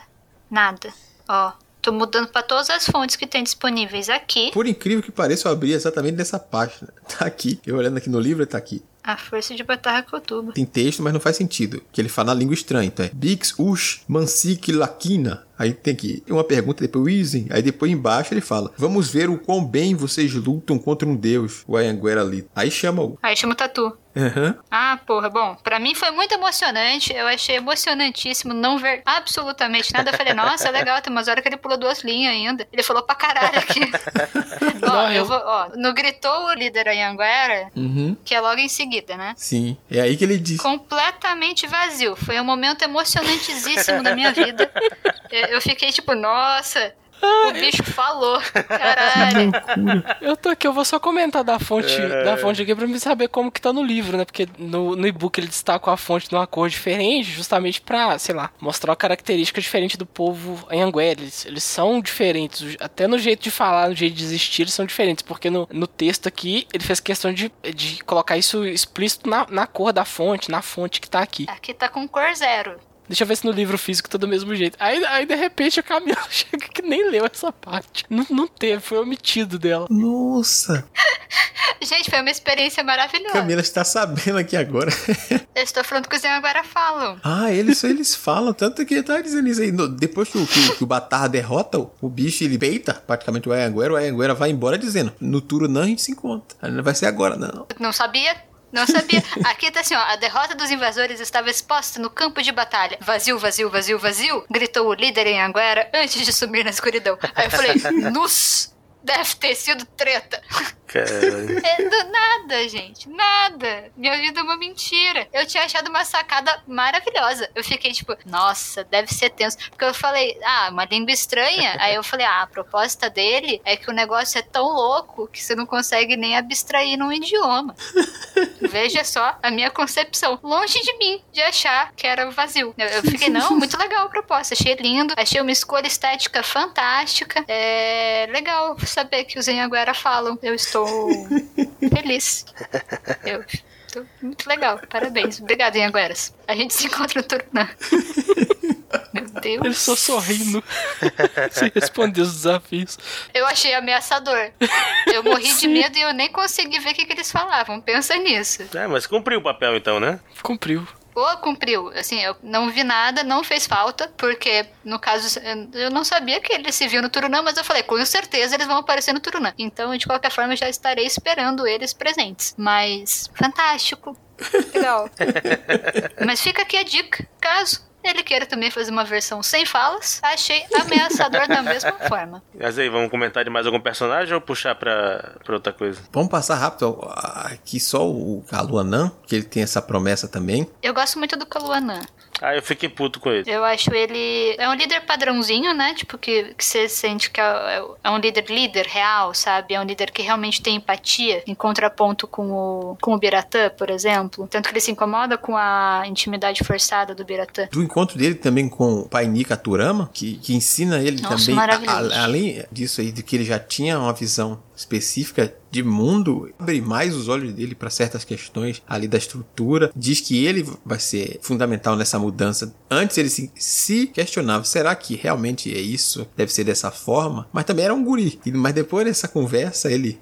S3: Nada. Ó, tô mudando pra todas as fontes que tem disponíveis aqui.
S1: por incrível que pareça, eu abri exatamente nessa página. <laughs> Tá aqui. Eu olhando aqui no livro, tá aqui.
S3: A força de Batarra Cotuba.
S1: Tem texto, mas não faz sentido. Que ele fala na língua estranha. Então é Bix, Ush, Mansik, Lakina. Aí tem aqui uma pergunta, depois Wizen. Aí depois embaixo ele fala: Vamos ver o quão bem vocês lutam contra um deus, o Ayanguera ali. Aí chama o.
S3: Aí chama o Tatu.
S1: Aham.
S3: Ah, porra, bom, pra mim foi muito emocionante. Eu achei emocionantíssimo não ver absolutamente nada. Eu falei, nossa, é legal, tem umas horas que ele pulou duas linhas ainda. Ele falou pra caralho aqui. <laughs> ó,
S2: Não,
S3: eu vou, ó, no gritou o líder Anhanguera,
S1: Uhum.
S3: que é logo em seguida, né?
S1: Sim. É aí que ele diz.
S3: Completamente vazio. Foi um momento emocionantíssimo da minha vida. Eu, <laughs> eu fiquei tipo, nossa, o bicho falou. Caralho. <laughs>
S2: Eu tô aqui, eu vou só comentar da fonte,
S4: É.
S2: da fonte aqui pra me saber como que tá no livro, né? Porque no, no e-book ele destaca a fonte numa cor diferente, justamente pra, sei lá, mostrar uma característica diferente do povo Anhanguera. Eles, eles são diferentes, até no jeito de falar, no jeito de existir, eles são diferentes, porque no, no texto aqui ele fez questão de, de colocar isso explícito na, na cor da fonte, na fonte que tá aqui.
S3: Aqui tá com cor zero.
S2: Deixa eu ver se no livro físico tá do mesmo jeito. Aí, aí de repente a Camila <laughs> chega que nem leu essa parte. Não, não teve, foi omitido dela.
S1: Nossa!
S3: Gente, foi uma experiência maravilhosa.
S1: Camila está sabendo aqui agora. <laughs>
S3: Eu estou falando que os agora falam.
S1: Ah, eles, eles falam, tanto que tá dizendo isso aí. No- depois que o, que, que o Batar derrota o, o bicho, ele peita praticamente o Anhanguera, o Anhanguera vai embora dizendo: No Turunã a gente se encontra. Aí Não vai ser agora, não.
S3: Não sabia? Não sabia. Aqui tá assim, ó. A derrota dos invasores estava exposta no campo de batalha. Vazio, vazio, vazio, vazio. Gritou o líder em Anguera antes de sumir na escuridão. Aí eu falei, nus! Deve ter sido treta. É do nada, gente. Nada. Minha vida é uma mentira. Eu tinha achado uma sacada maravilhosa. Eu fiquei tipo, nossa, deve ser tenso. Porque eu falei, ah, uma língua estranha. Aí eu falei, ah, a proposta dele é que o negócio é tão louco que você não consegue nem abstrair num idioma. Veja só a minha concepção. Longe de mim de achar que era vazio. Eu, eu fiquei, não, muito legal a proposta. Achei lindo. Achei uma escolha estética fantástica. É legal saber que os Anhanguera falam. Eu estou feliz. Eu tô muito legal. Parabéns. Obrigado, Anhangueras. A gente se encontra no Turunã. Meu Deus.
S2: Ele só sorrindo. sem responder os desafios.
S3: Eu achei ameaçador. Eu morri de medo e eu nem consegui ver o que, que eles falavam. Pensa nisso.
S4: É, mas cumpriu o papel então, né?
S2: Cumpriu.
S3: Pô, cumpriu. Assim, eu não vi nada, não fez falta, porque, no caso, eu não sabia que ele se viu no Turunã, mas eu falei, com certeza eles vão aparecer no Turunã. Então, de qualquer forma, eu já estarei esperando eles presentes. Mas, fantástico. <laughs> Legal. mas fica aqui a dica. Caso ele queira também fazer uma versão sem falas, achei ameaçador da mesma <laughs> forma.
S4: Mas aí, vamos comentar de mais algum personagem ou puxar pra, pra outra coisa?
S1: Vamos passar rápido aqui só o Kaluanã, que ele tem essa promessa também.
S3: Eu gosto muito do Kaluanã.
S4: Ah, eu fiquei puto com ele.
S3: Eu acho ele. É um líder padrãozinho, né? Tipo, que, que você sente que é, é um líder líder real, sabe? É um líder que realmente tem empatia, em contraponto com o, com o Biratã, por exemplo. Tanto que ele se incomoda com a intimidade forçada do Biratã.
S1: Do encontro dele também com o pai Nika Turama, que, que ensina ele
S3: Nossa,
S1: também,
S3: maravilhoso.
S1: a- além disso aí, de que ele já tinha uma visão específica de mundo, abre mais os olhos dele para certas questões ali da estrutura, diz que ele vai ser fundamental nessa mudança. Antes ele se, se questionava, será que realmente é isso? Deve ser dessa forma? Mas também era um guri. Mas depois dessa conversa, ele,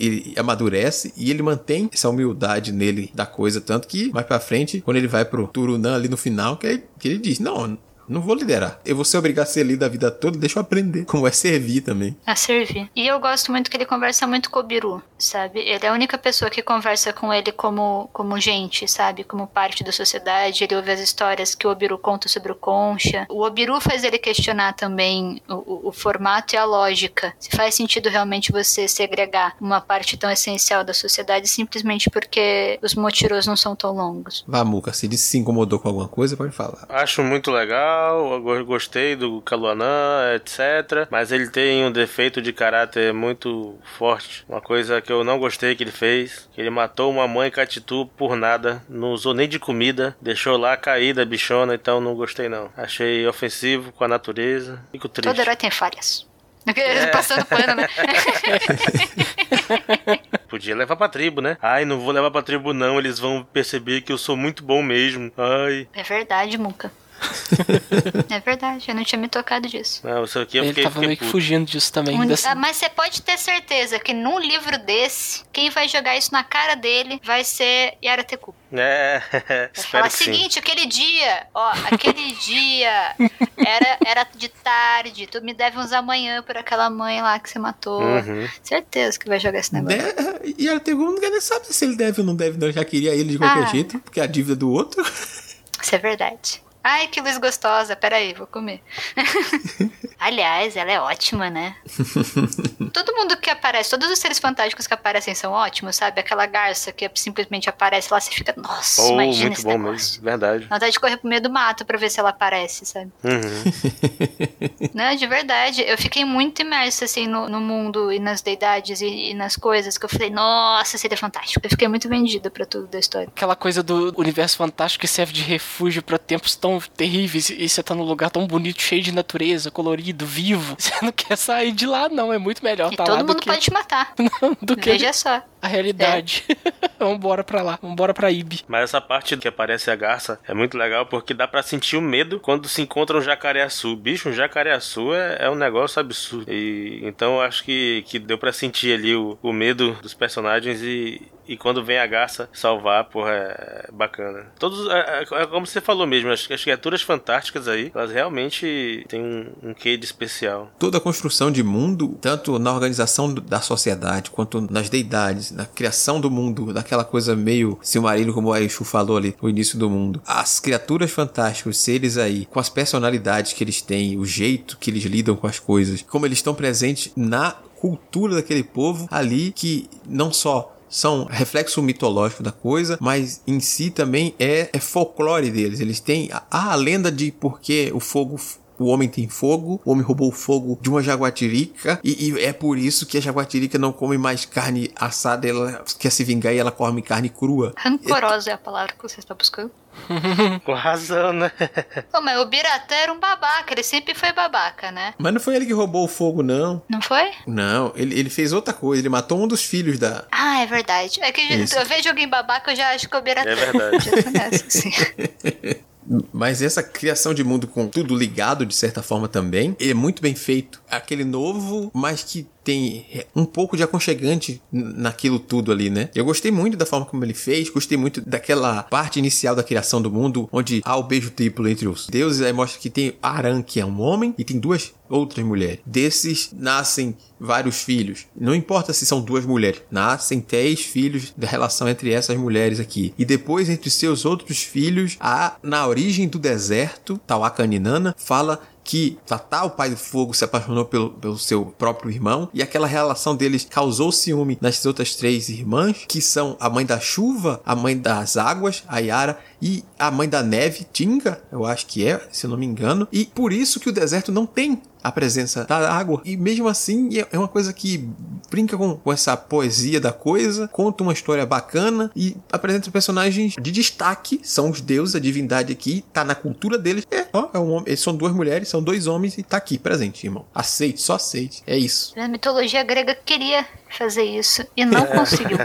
S1: ele amadurece e ele mantém essa humildade nele da coisa, tanto que mais pra frente, quando ele vai pro Turunã ali no final, que ele, que ele diz, não, não vou liderar. Eu vou ser obrigado a ser líder a vida toda, deixa eu aprender como é servir também.
S3: A servir. E eu gosto muito que ele conversa muito com o Biru, sabe? Ele é a única pessoa que conversa com ele como, como gente, sabe? Como parte da sociedade. Ele ouve as histórias que o Obiru conta sobre o Concha. O Obiru faz ele questionar também o, o- o formato e a lógica. Se faz sentido realmente você segregar uma parte tão essencial da sociedade simplesmente porque os motiros não são tão longos.
S1: Vá, Muca, se ele se incomodou com alguma coisa, pode falar.
S4: Acho muito legal, eu go- gostei do Kaluanã, etc. Mas ele tem um defeito de caráter muito forte. Uma coisa que eu não gostei que ele fez. Que ele matou uma mãe Catitu por nada. Não usou nem de comida. Deixou lá caída a bichona, então não gostei não. Achei ofensivo com a natureza. Fico triste.
S3: Todo herói tem falhas. <laughs> Passando pano, né? <laughs>
S4: Podia levar pra tribo, né? Ai, não vou levar pra tribo não. Eles vão perceber que eu sou muito bom mesmo. Ai.
S3: É verdade, Muca. <laughs> é verdade, eu não tinha me tocado disso.
S4: Não, isso aqui eu
S2: Ele
S4: fiquei,
S2: tava
S4: fiquei
S2: meio que fugindo disso também.
S3: Um-
S2: desse-
S3: ah, mas você pode ter certeza que num livro desse, quem vai jogar isso na cara dele vai ser Yara Teku.
S4: É,
S3: Vai <laughs>
S4: espero
S3: falar
S4: que sim.
S3: seguinte, aquele dia, ó, aquele dia era, era de tarde, tu me deve uns amanhã por aquela mãe lá que você matou.
S4: Uhum.
S3: Certeza que vai jogar esse negócio.
S1: De- E ela teve um não quer nem saber se ele deve ou não deve, não. Já queria ele de qualquer
S3: Ah.
S1: jeito, porque é a dívida do outro.
S3: Isso é verdade. Ai, que luz gostosa. Peraí, vou comer. <laughs> Aliás, ela é ótima, né? <laughs> Todo mundo que aparece, todos os seres fantásticos que aparecem são ótimos, sabe? Aquela garça que simplesmente aparece lá, você fica, nossa,
S4: Oh,
S3: imagina
S4: muito
S3: esse
S4: bom
S3: negócio.
S4: mesmo, verdade.
S3: Dá vontade de correr pro meio do mato pra ver se ela aparece, sabe?
S4: Uhum. <laughs>
S3: Não, de verdade, eu fiquei muito imersa, assim, no, no mundo e nas deidades e, e nas coisas que eu falei, nossa, seria fantástico. Eu fiquei muito vendida pra tudo da história.
S2: Aquela coisa do universo fantástico que serve de refúgio pra tempos tão tão terríveis e você tá num lugar tão bonito, cheio de natureza, colorido, vivo. <laughs> Você não quer sair de lá, não. É muito melhor
S3: E
S2: tá
S3: todo
S2: lá
S3: mundo
S2: do que,
S3: pode te matar. <laughs>
S2: do que
S3: Veja só.
S2: a realidade. <laughs> Vambora pra lá. Vambora pra Ibi.
S4: Mas essa parte que aparece a garça é muito legal porque dá pra sentir o medo quando se encontra um jacareaçu. Bicho, um jacareaçu é, é um negócio absurdo. E então eu acho que, que deu pra sentir ali o, o medo dos personagens e, e quando vem a garça salvar, porra, é bacana. Todos, é, é- é como você falou mesmo, as, as criaturas fantásticas aí, elas realmente têm um, um quê de especial.
S1: Toda a construção de mundo, tanto na organização da sociedade, quanto nas deidades, na criação do mundo, daquela coisa meio Silmarillion, como o Aishu falou ali, no início do mundo. As criaturas fantásticas, os seres aí, com as personalidades que eles têm, o jeito que eles lidam com as coisas, como eles estão presentes na cultura daquele povo ali, que não só são reflexo mitológico da coisa, mas em si também é, é folclore deles. Eles têm a, a lenda de porque o fogo o homem tem fogo, o homem roubou o fogo de uma jaguatirica, e, e é por isso que a jaguatirica não come mais carne assada, ela quer se vingar e ela come carne crua.
S3: Rancorosa é a palavra que você está buscando. <laughs>
S4: Com razão, né?
S3: Pô, mas o Biratã era um babaca, ele sempre foi babaca, né?
S1: Mas não foi ele que roubou o fogo, não.
S3: Não foi?
S1: Não, ele, ele fez outra coisa, ele matou um dos filhos da.
S3: Ah, é verdade. É que
S1: Isso.
S3: eu vejo alguém babaca, eu já acho que é o Biratã.
S4: É verdade. <laughs>
S3: Já tô nessa, sim. <laughs>
S1: Mas essa criação de mundo com tudo ligado, de certa forma também, é muito bem feito. Aquele novo, mas que tem um pouco de aconchegante naquilo tudo ali, né? Eu gostei muito da forma como ele fez, gostei muito daquela parte inicial da criação do mundo, onde há o beijo triplo entre os deuses, aí mostra que tem Aran, que é um homem, e tem duas outras mulheres. Desses nascem vários filhos. Não importa se são duas mulheres, nascem três filhos da relação entre essas mulheres aqui. E depois, entre seus outros filhos, há na origem do deserto, Tawakaninana, fala que Tatá, o pai do fogo, se apaixonou pelo, pelo seu próprio irmão e aquela relação deles causou ciúme nas outras três irmãs, que são a mãe da chuva, a mãe das águas, a Yara, e a mãe da neve, Tinga, eu acho que é, se eu não me engano, e por isso que o deserto não tem a presença da água. E mesmo assim, é é uma coisa que brinca com, com essa poesia da coisa, conta uma história bacana e apresenta personagens de destaque. São os deuses, a divindade aqui, tá na cultura deles. É, ó, é um homem, eles são duas mulheres, são dois homens e tá aqui presente, irmão. Aceite, só aceite. É isso.
S3: A mitologia grega queria fazer isso e não <laughs> conseguiu.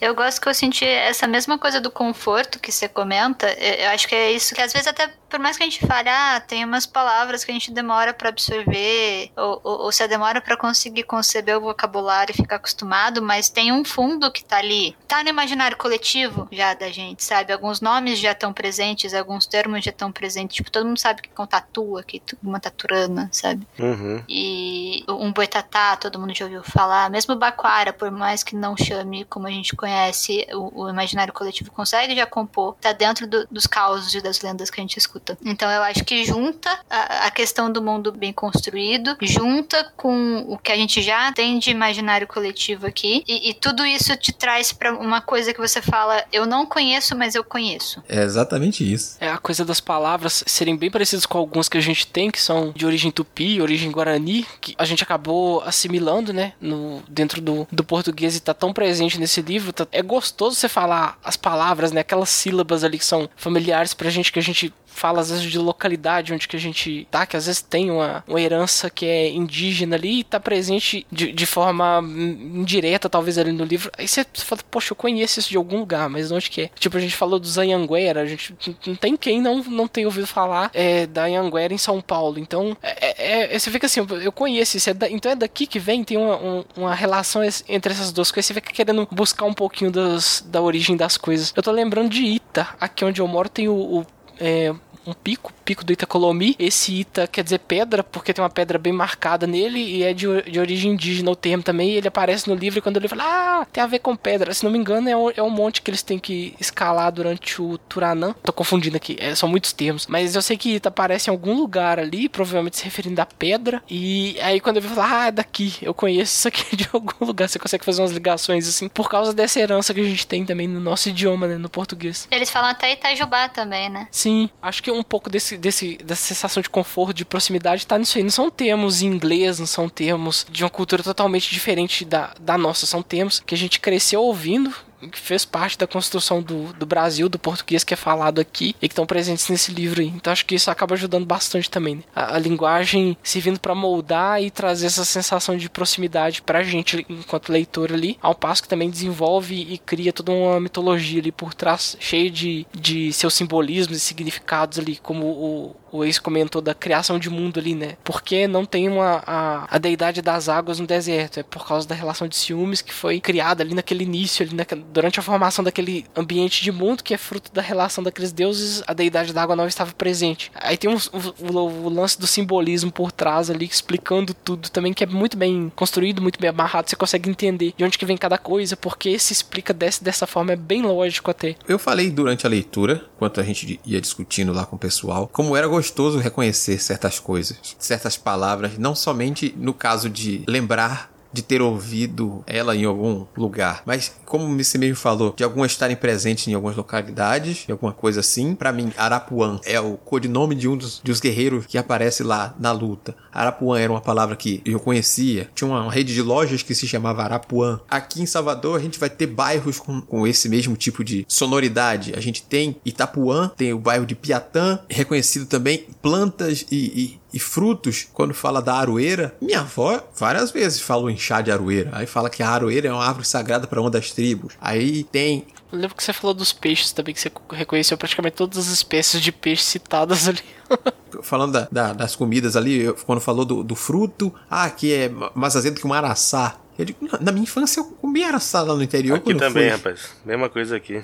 S3: Eu gosto que eu senti essa mesma coisa do conforto que você comenta. Eu acho que é isso que às vezes até por mais que a gente fale, ah, tem umas palavras que a gente demora pra absorver ou, ou, ou se demora pra conseguir conceber o vocabulário e ficar acostumado, mas tem um fundo que tá ali, tá no imaginário coletivo já da gente, sabe? Alguns nomes já estão presentes, alguns termos já estão presentes. Tipo, todo mundo sabe que é um tatua, que é uma taturana, sabe?
S4: Uhum.
S3: E um boitatá, todo mundo já ouviu falar. Mesmo Baquara, por mais que não chame como a gente conhece, o, o imaginário coletivo consegue já compor, tá dentro do- dos causos e das lendas que a gente escuta. Então eu acho que junta a, a questão do mundo bem construído, junta com o que a gente já tem de imaginário coletivo aqui, e, e tudo isso te traz pra uma coisa que você fala, eu não conheço, mas eu conheço.
S1: É exatamente isso.
S2: É a coisa das palavras serem bem parecidas com algumas que a gente tem, que são de origem tupi, origem guarani, que a gente acabou assimilando, né, no, dentro do, do português e tá tão presente nesse livro. tá- é gostoso você falar as palavras, né, aquelas sílabas ali que são familiares pra gente, que a gente fala às vezes de localidade onde que a gente tá, que às vezes tem uma, uma herança que é indígena ali e tá presente de, de forma indireta, talvez ali no livro. Aí você fala, poxa, eu conheço isso de algum lugar, mas onde que é? Tipo, a gente falou do Zanhanguera, a gente não tem quem não, não tenha ouvido falar é, da Anhanguera em São Paulo. Então, é, é- é- você fica assim, eu conheço isso, é da- então é daqui que vem, tem uma, um- uma relação entre essas duas coisas, você fica querendo buscar um pouquinho das, da origem das coisas. Eu tô lembrando de Ita, aqui onde eu moro tem o- o é, um pico, pico do Itacolomi. Esse Ita quer dizer pedra, porque tem uma pedra bem marcada nele e é de, de origem indígena o termo também. E ele aparece no livro e quando ele fala, ah, tem a ver com pedra. Se não me engano, é um, é um monte que eles têm que escalar durante o Turanã. Tô confundindo aqui, é, são muitos termos. Mas eu sei que Ita aparece em algum lugar ali, provavelmente se referindo à pedra. E aí quando eu vi falar, ah, é daqui, eu conheço isso aqui <laughs> de algum lugar. Você consegue fazer umas ligações assim, por causa dessa herança que a gente tem também no nosso idioma, né, no português.
S3: Eles falam até Itajubá também, né?
S2: Sim, acho que um pouco desse, desse, dessa sensação de conforto, de proximidade, tá nisso aí. Não são termos em inglês, não são termos de uma cultura totalmente diferente da, da nossa. São termos que a gente cresceu ouvindo, que fez parte da construção do, do Brasil, do português que é falado aqui e que estão presentes nesse livro aí. Então acho que isso acaba ajudando bastante também. Né? A, a, linguagem servindo para moldar e trazer essa sensação de proximidade pra gente enquanto leitor ali, ao passo que também desenvolve e cria toda uma mitologia ali por trás, cheia de, de seus simbolismos e significados ali, como o, o ex comentou da criação de mundo ali, né? Porque não tem uma, a, a deidade das águas no deserto, é por causa da relação de ciúmes que foi criada ali naquele início, ali naquele, durante a formação daquele ambiente de mundo que é fruto da relação daqueles deuses, a deidade da água não estava presente. Aí tem um, o, o, o, lance do simbolismo por trás ali, explicando tudo também, que é muito bem construído, muito bem amarrado, você consegue entender de onde que vem cada coisa, porque se explica desse, dessa forma, é bem lógico até.
S1: Eu falei durante a leitura, enquanto a gente ia discutindo lá com o pessoal, como era gostoso reconhecer certas coisas, certas palavras, não somente no caso de lembrar de ter ouvido ela em algum lugar. Mas, como você mesmo falou, de algumas estarem presentes em algumas localidades, alguma coisa assim. Para mim, Arapuã é o codinome de um dos, dos guerreiros que aparece lá na luta. Arapuã era uma palavra que eu conhecia. Tinha uma rede de lojas que se chamava Arapuã. Aqui em Salvador, a gente vai ter bairros com, com esse mesmo tipo de sonoridade. A gente tem Itapuã, tem o bairro de Piatã, reconhecido também plantas e, e e frutos, quando fala da aroeira, minha avó várias vezes falou em chá de aroeira. Aí fala que a aroeira é uma árvore sagrada para uma das tribos. Aí tem.
S2: Eu lembro que você falou dos peixes também, que você reconheceu praticamente todas as espécies de peixe citadas ali. <laughs>
S1: Falando da, da, das comidas ali, eu, quando falou do, do, fruto, ah, que é mais azedo que um araçá. Eu digo, na minha infância eu comia araçá lá no interior.
S4: Aqui também, rapaz. Mesma coisa aqui.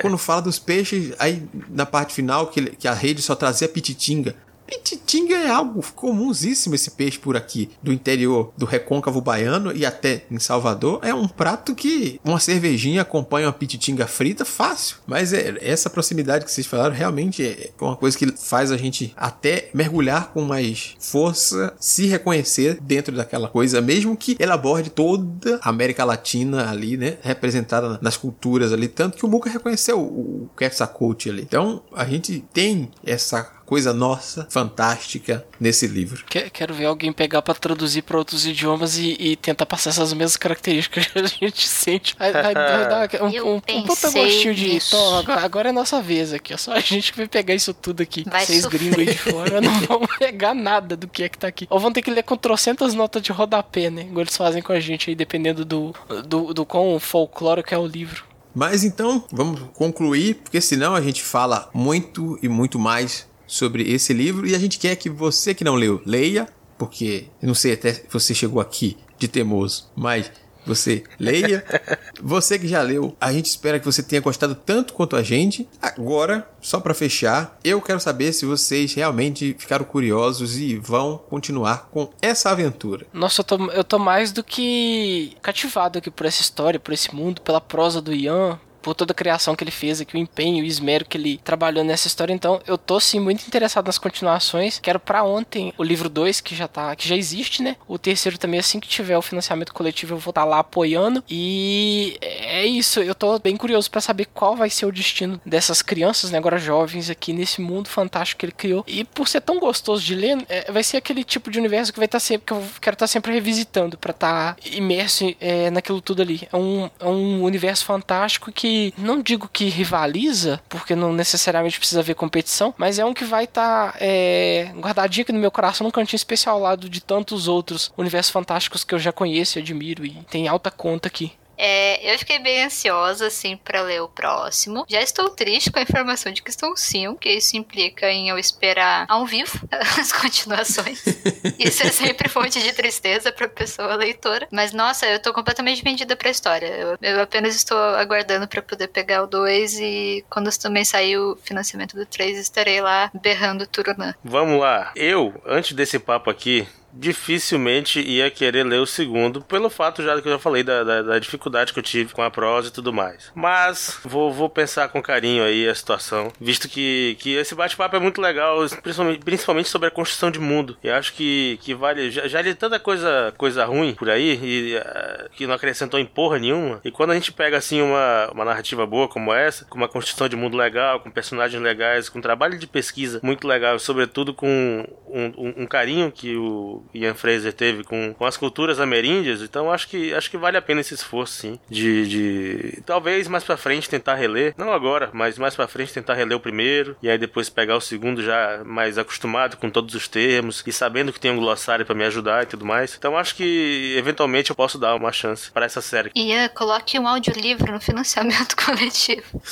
S1: quando fala dos peixes, aí na parte final, que, que a rede só trazia pititinga. Pititinga é algo comunsíssimo esse peixe por aqui, do interior do recôncavo baiano e até em Salvador. É um prato que uma cervejinha acompanha uma pititinga frita fácil. Mas é, essa proximidade que vocês falaram realmente é uma coisa que faz a gente até mergulhar com mais força, se reconhecer dentro daquela coisa, mesmo que ela aborde toda a América Latina ali, né? Representada nas culturas ali. Tanto que o Muca reconheceu o Quetzalcoatl ali. Então a gente tem essa coisa nossa, fantástica nesse livro.
S2: Quero ver alguém pegar para traduzir para outros idiomas e, e, tentar passar essas mesmas características que a gente sente. Vai, vai, vai dar um, um, um puta gostinho de. Tom, agora, agora, é nossa vez aqui. É só a gente que vai pegar isso tudo aqui.
S3: Vai
S2: Vocês gringos aí de fora não vão <laughs> pegar nada do que é que tá aqui. Ou vão ter que ler com trocentas notas de rodapé, né? Igual eles fazem com a gente aí, dependendo do, do, do quão folclórico é o livro.
S1: Mas então, vamos concluir, porque senão a gente fala muito e muito mais sobre esse livro e a gente quer que você que não leu, leia, porque eu não sei até se você chegou aqui de teimoso, mas você leia. <laughs> Você que já leu, a gente espera que você tenha gostado tanto quanto a gente. Agora, só para fechar, eu quero saber se vocês realmente ficaram curiosos e vão continuar com essa aventura.
S2: Nossa, eu tô, eu tô mais do que cativado aqui por essa história, por esse mundo, pela prosa do Ian, por toda a criação que ele fez aqui, o empenho o esmero que ele trabalhou nessa história. Então, eu tô sim muito interessado nas continuações. Quero para ontem o livro 2, que já tá, que já existe, né? O terceiro também assim que tiver o financiamento coletivo, eu vou estar tá lá apoiando. E é isso, eu tô bem curioso para saber qual vai ser o destino dessas crianças, né, agora jovens aqui nesse mundo fantástico que ele criou. E por ser tão gostoso de ler, é, vai ser aquele tipo de universo que vai estar tá sempre que eu quero estar tá sempre revisitando para estar tá imerso é, naquilo tudo ali. É um, é um universo fantástico que não digo que rivaliza, porque não necessariamente precisa haver competição, mas é um que vai estar tá, é, guardadinho aqui no meu coração num cantinho especial ao lado de tantos outros universos fantásticos que eu já conheço e admiro e tem alta conta aqui.
S3: É, eu fiquei bem ansiosa, assim, para ler o próximo. Já estou triste com a informação de que estão sim, que isso implica em eu esperar ao vivo <laughs> as continuações. <laughs> isso é sempre fonte de tristeza pra pessoa leitora. Mas, nossa, eu tô completamente vendida pra história. Eu, eu apenas estou aguardando para poder pegar o 2 e quando também sair o financiamento do 3, estarei lá berrando Turunã.
S4: Vamos lá. Eu, antes desse papo aqui, dificilmente ia querer ler o segundo, pelo fato já que eu já falei da, da, da, dificuldade que eu tive com a prosa e tudo mais. Mas vou, vou pensar com carinho aí a situação, visto que, que esse bate-papo é muito legal, principalmente, principalmente sobre a construção de mundo. E acho que, que vale. Já, já li tanta coisa, coisa ruim por aí e uh, que não acrescentou em porra nenhuma. E quando a gente pega assim uma, uma narrativa boa como essa, com uma construção de mundo legal, com personagens legais, com trabalho de pesquisa muito legal, sobretudo com um, um, um carinho que o o Ian Fraser teve com, com as culturas ameríndias, então acho que acho que vale a pena esse esforço, sim, de, de talvez mais para frente tentar reler, não agora, mas mais para frente tentar reler o primeiro e aí depois pegar o segundo já mais acostumado com todos os termos e sabendo que tem um glossário para me ajudar e tudo mais. Então acho que eventualmente eu posso dar uma chance para essa série.
S3: Ian, coloque um audiolivro no financiamento <laughs> coletivo.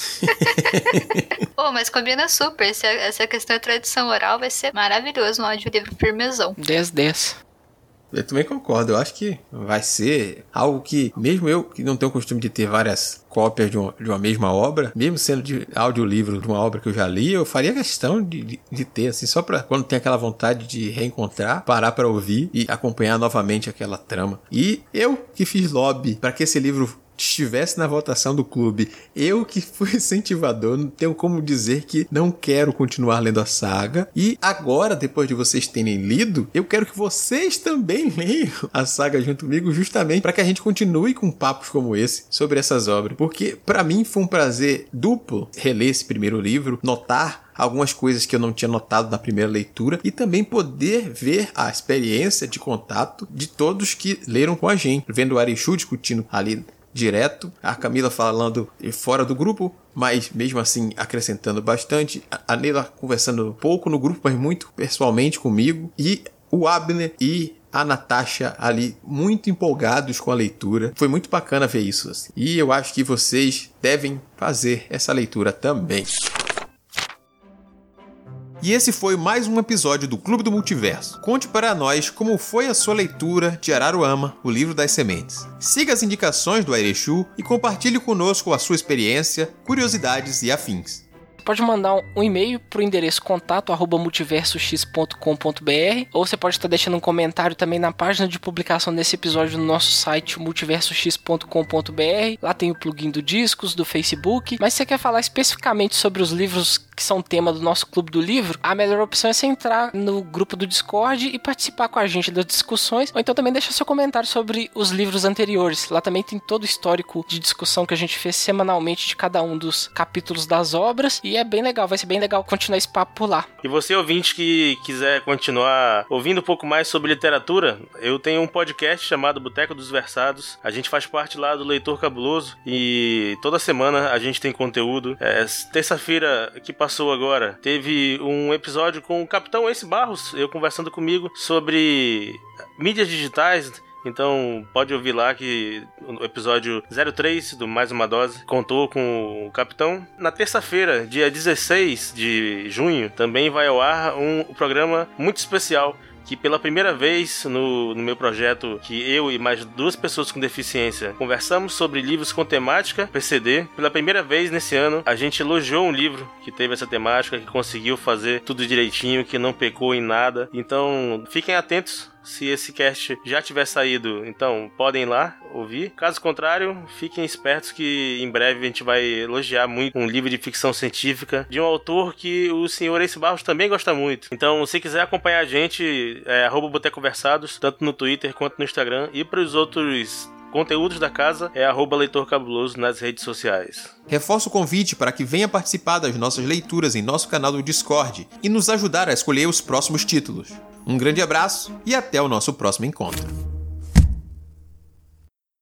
S3: <laughs> oh, mas combina super. Se essa questão é tradição oral, vai ser maravilhoso um audiolivro firmezão.
S2: 10-10.
S1: Eu também concordo. Eu acho que vai ser algo que, mesmo eu que não tenho o costume de ter várias cópias de uma, de uma mesma obra, mesmo sendo de audiolivro de uma obra que eu já li, eu faria questão de, de, de ter, assim, só para quando tem aquela vontade de reencontrar, parar para ouvir e acompanhar novamente aquela trama. E eu que fiz lobby para que esse livro estivesse na votação do clube, eu que fui <laughs> incentivador, não tenho como dizer que não quero continuar lendo a saga. E agora, depois de vocês terem lido, eu quero que vocês também <laughs> leiam a saga junto comigo, justamente para que a gente continue com papos como esse sobre essas obras. Porque para mim foi um prazer duplo reler esse primeiro livro, notar algumas coisas que eu não tinha notado na primeira leitura e também poder ver a experiência de contato de todos que leram com a gente, vendo o Arechu discutindo ali direto, a Camila falando fora do grupo, mas mesmo assim acrescentando bastante, a Neila conversando pouco no grupo, mas muito pessoalmente comigo, e o Abner e a Natasha ali muito empolgados com a leitura. Foi muito bacana ver isso. Assim. E eu acho que vocês devem fazer essa leitura também. E esse foi mais um episódio do Clube do Multiverso. Conte para nós como foi a sua leitura de Araruama, o livro das sementes. Siga as indicações do Airechu e compartilhe conosco a sua experiência, curiosidades e afins
S2: pode mandar um e-mail para o endereço contato multiversox.com.br ou você pode estar deixando um comentário também na página de publicação desse episódio no nosso site multiversox.com.br. Lá tem o plugin do Discos, do Facebook. Mas se você quer falar especificamente sobre os livros que são tema do nosso clube do livro, a melhor opção é você entrar no grupo do Discord e participar com a gente das discussões, ou então também deixar seu comentário sobre os livros anteriores. Lá também tem todo o histórico de discussão que a gente fez semanalmente de cada um dos capítulos das obras e é bem legal, vai ser bem legal continuar esse papo por lá.
S4: E você, ouvinte, que quiser continuar ouvindo um pouco mais sobre literatura, eu tenho um podcast chamado Boteco dos Versados. A gente faz parte lá do Leitor Cabuloso e toda semana a gente tem conteúdo. É, Terça-feira que passou passou agora, teve um episódio com o Capitão Ace Barros, eu conversando comigo sobre mídias digitais. Então pode ouvir lá que o episódio 03 do Mais Uma Dose contou com o capitão. Na terça-feira, dia 16 de junho, também vai ao ar um programa muito especial que pela primeira vez no, no meu projeto, que eu e mais duas pessoas com deficiência conversamos sobre livros com temática PCD. Pela primeira vez nesse ano, a gente elogiou um livro que teve essa temática, que conseguiu fazer tudo direitinho, que não pecou em nada. Então, fiquem atentos se esse cast já tiver saído, então podem ir lá ouvir. Caso contrário, fiquem espertos que em breve a gente vai elogiar muito um livro de ficção científica de um autor que o senhor Ace Barros também gosta muito. Então, se quiser acompanhar a gente, é arroba Conversados, tanto no Twitter quanto no Instagram, e para os outros conteúdos da casa é arroba Leitor Cabuloso nas redes sociais.
S1: Reforço o convite para que venha participar das nossas leituras em nosso canal do Discord e nos ajudar a escolher os próximos títulos. Um grande abraço e até o nosso próximo encontro.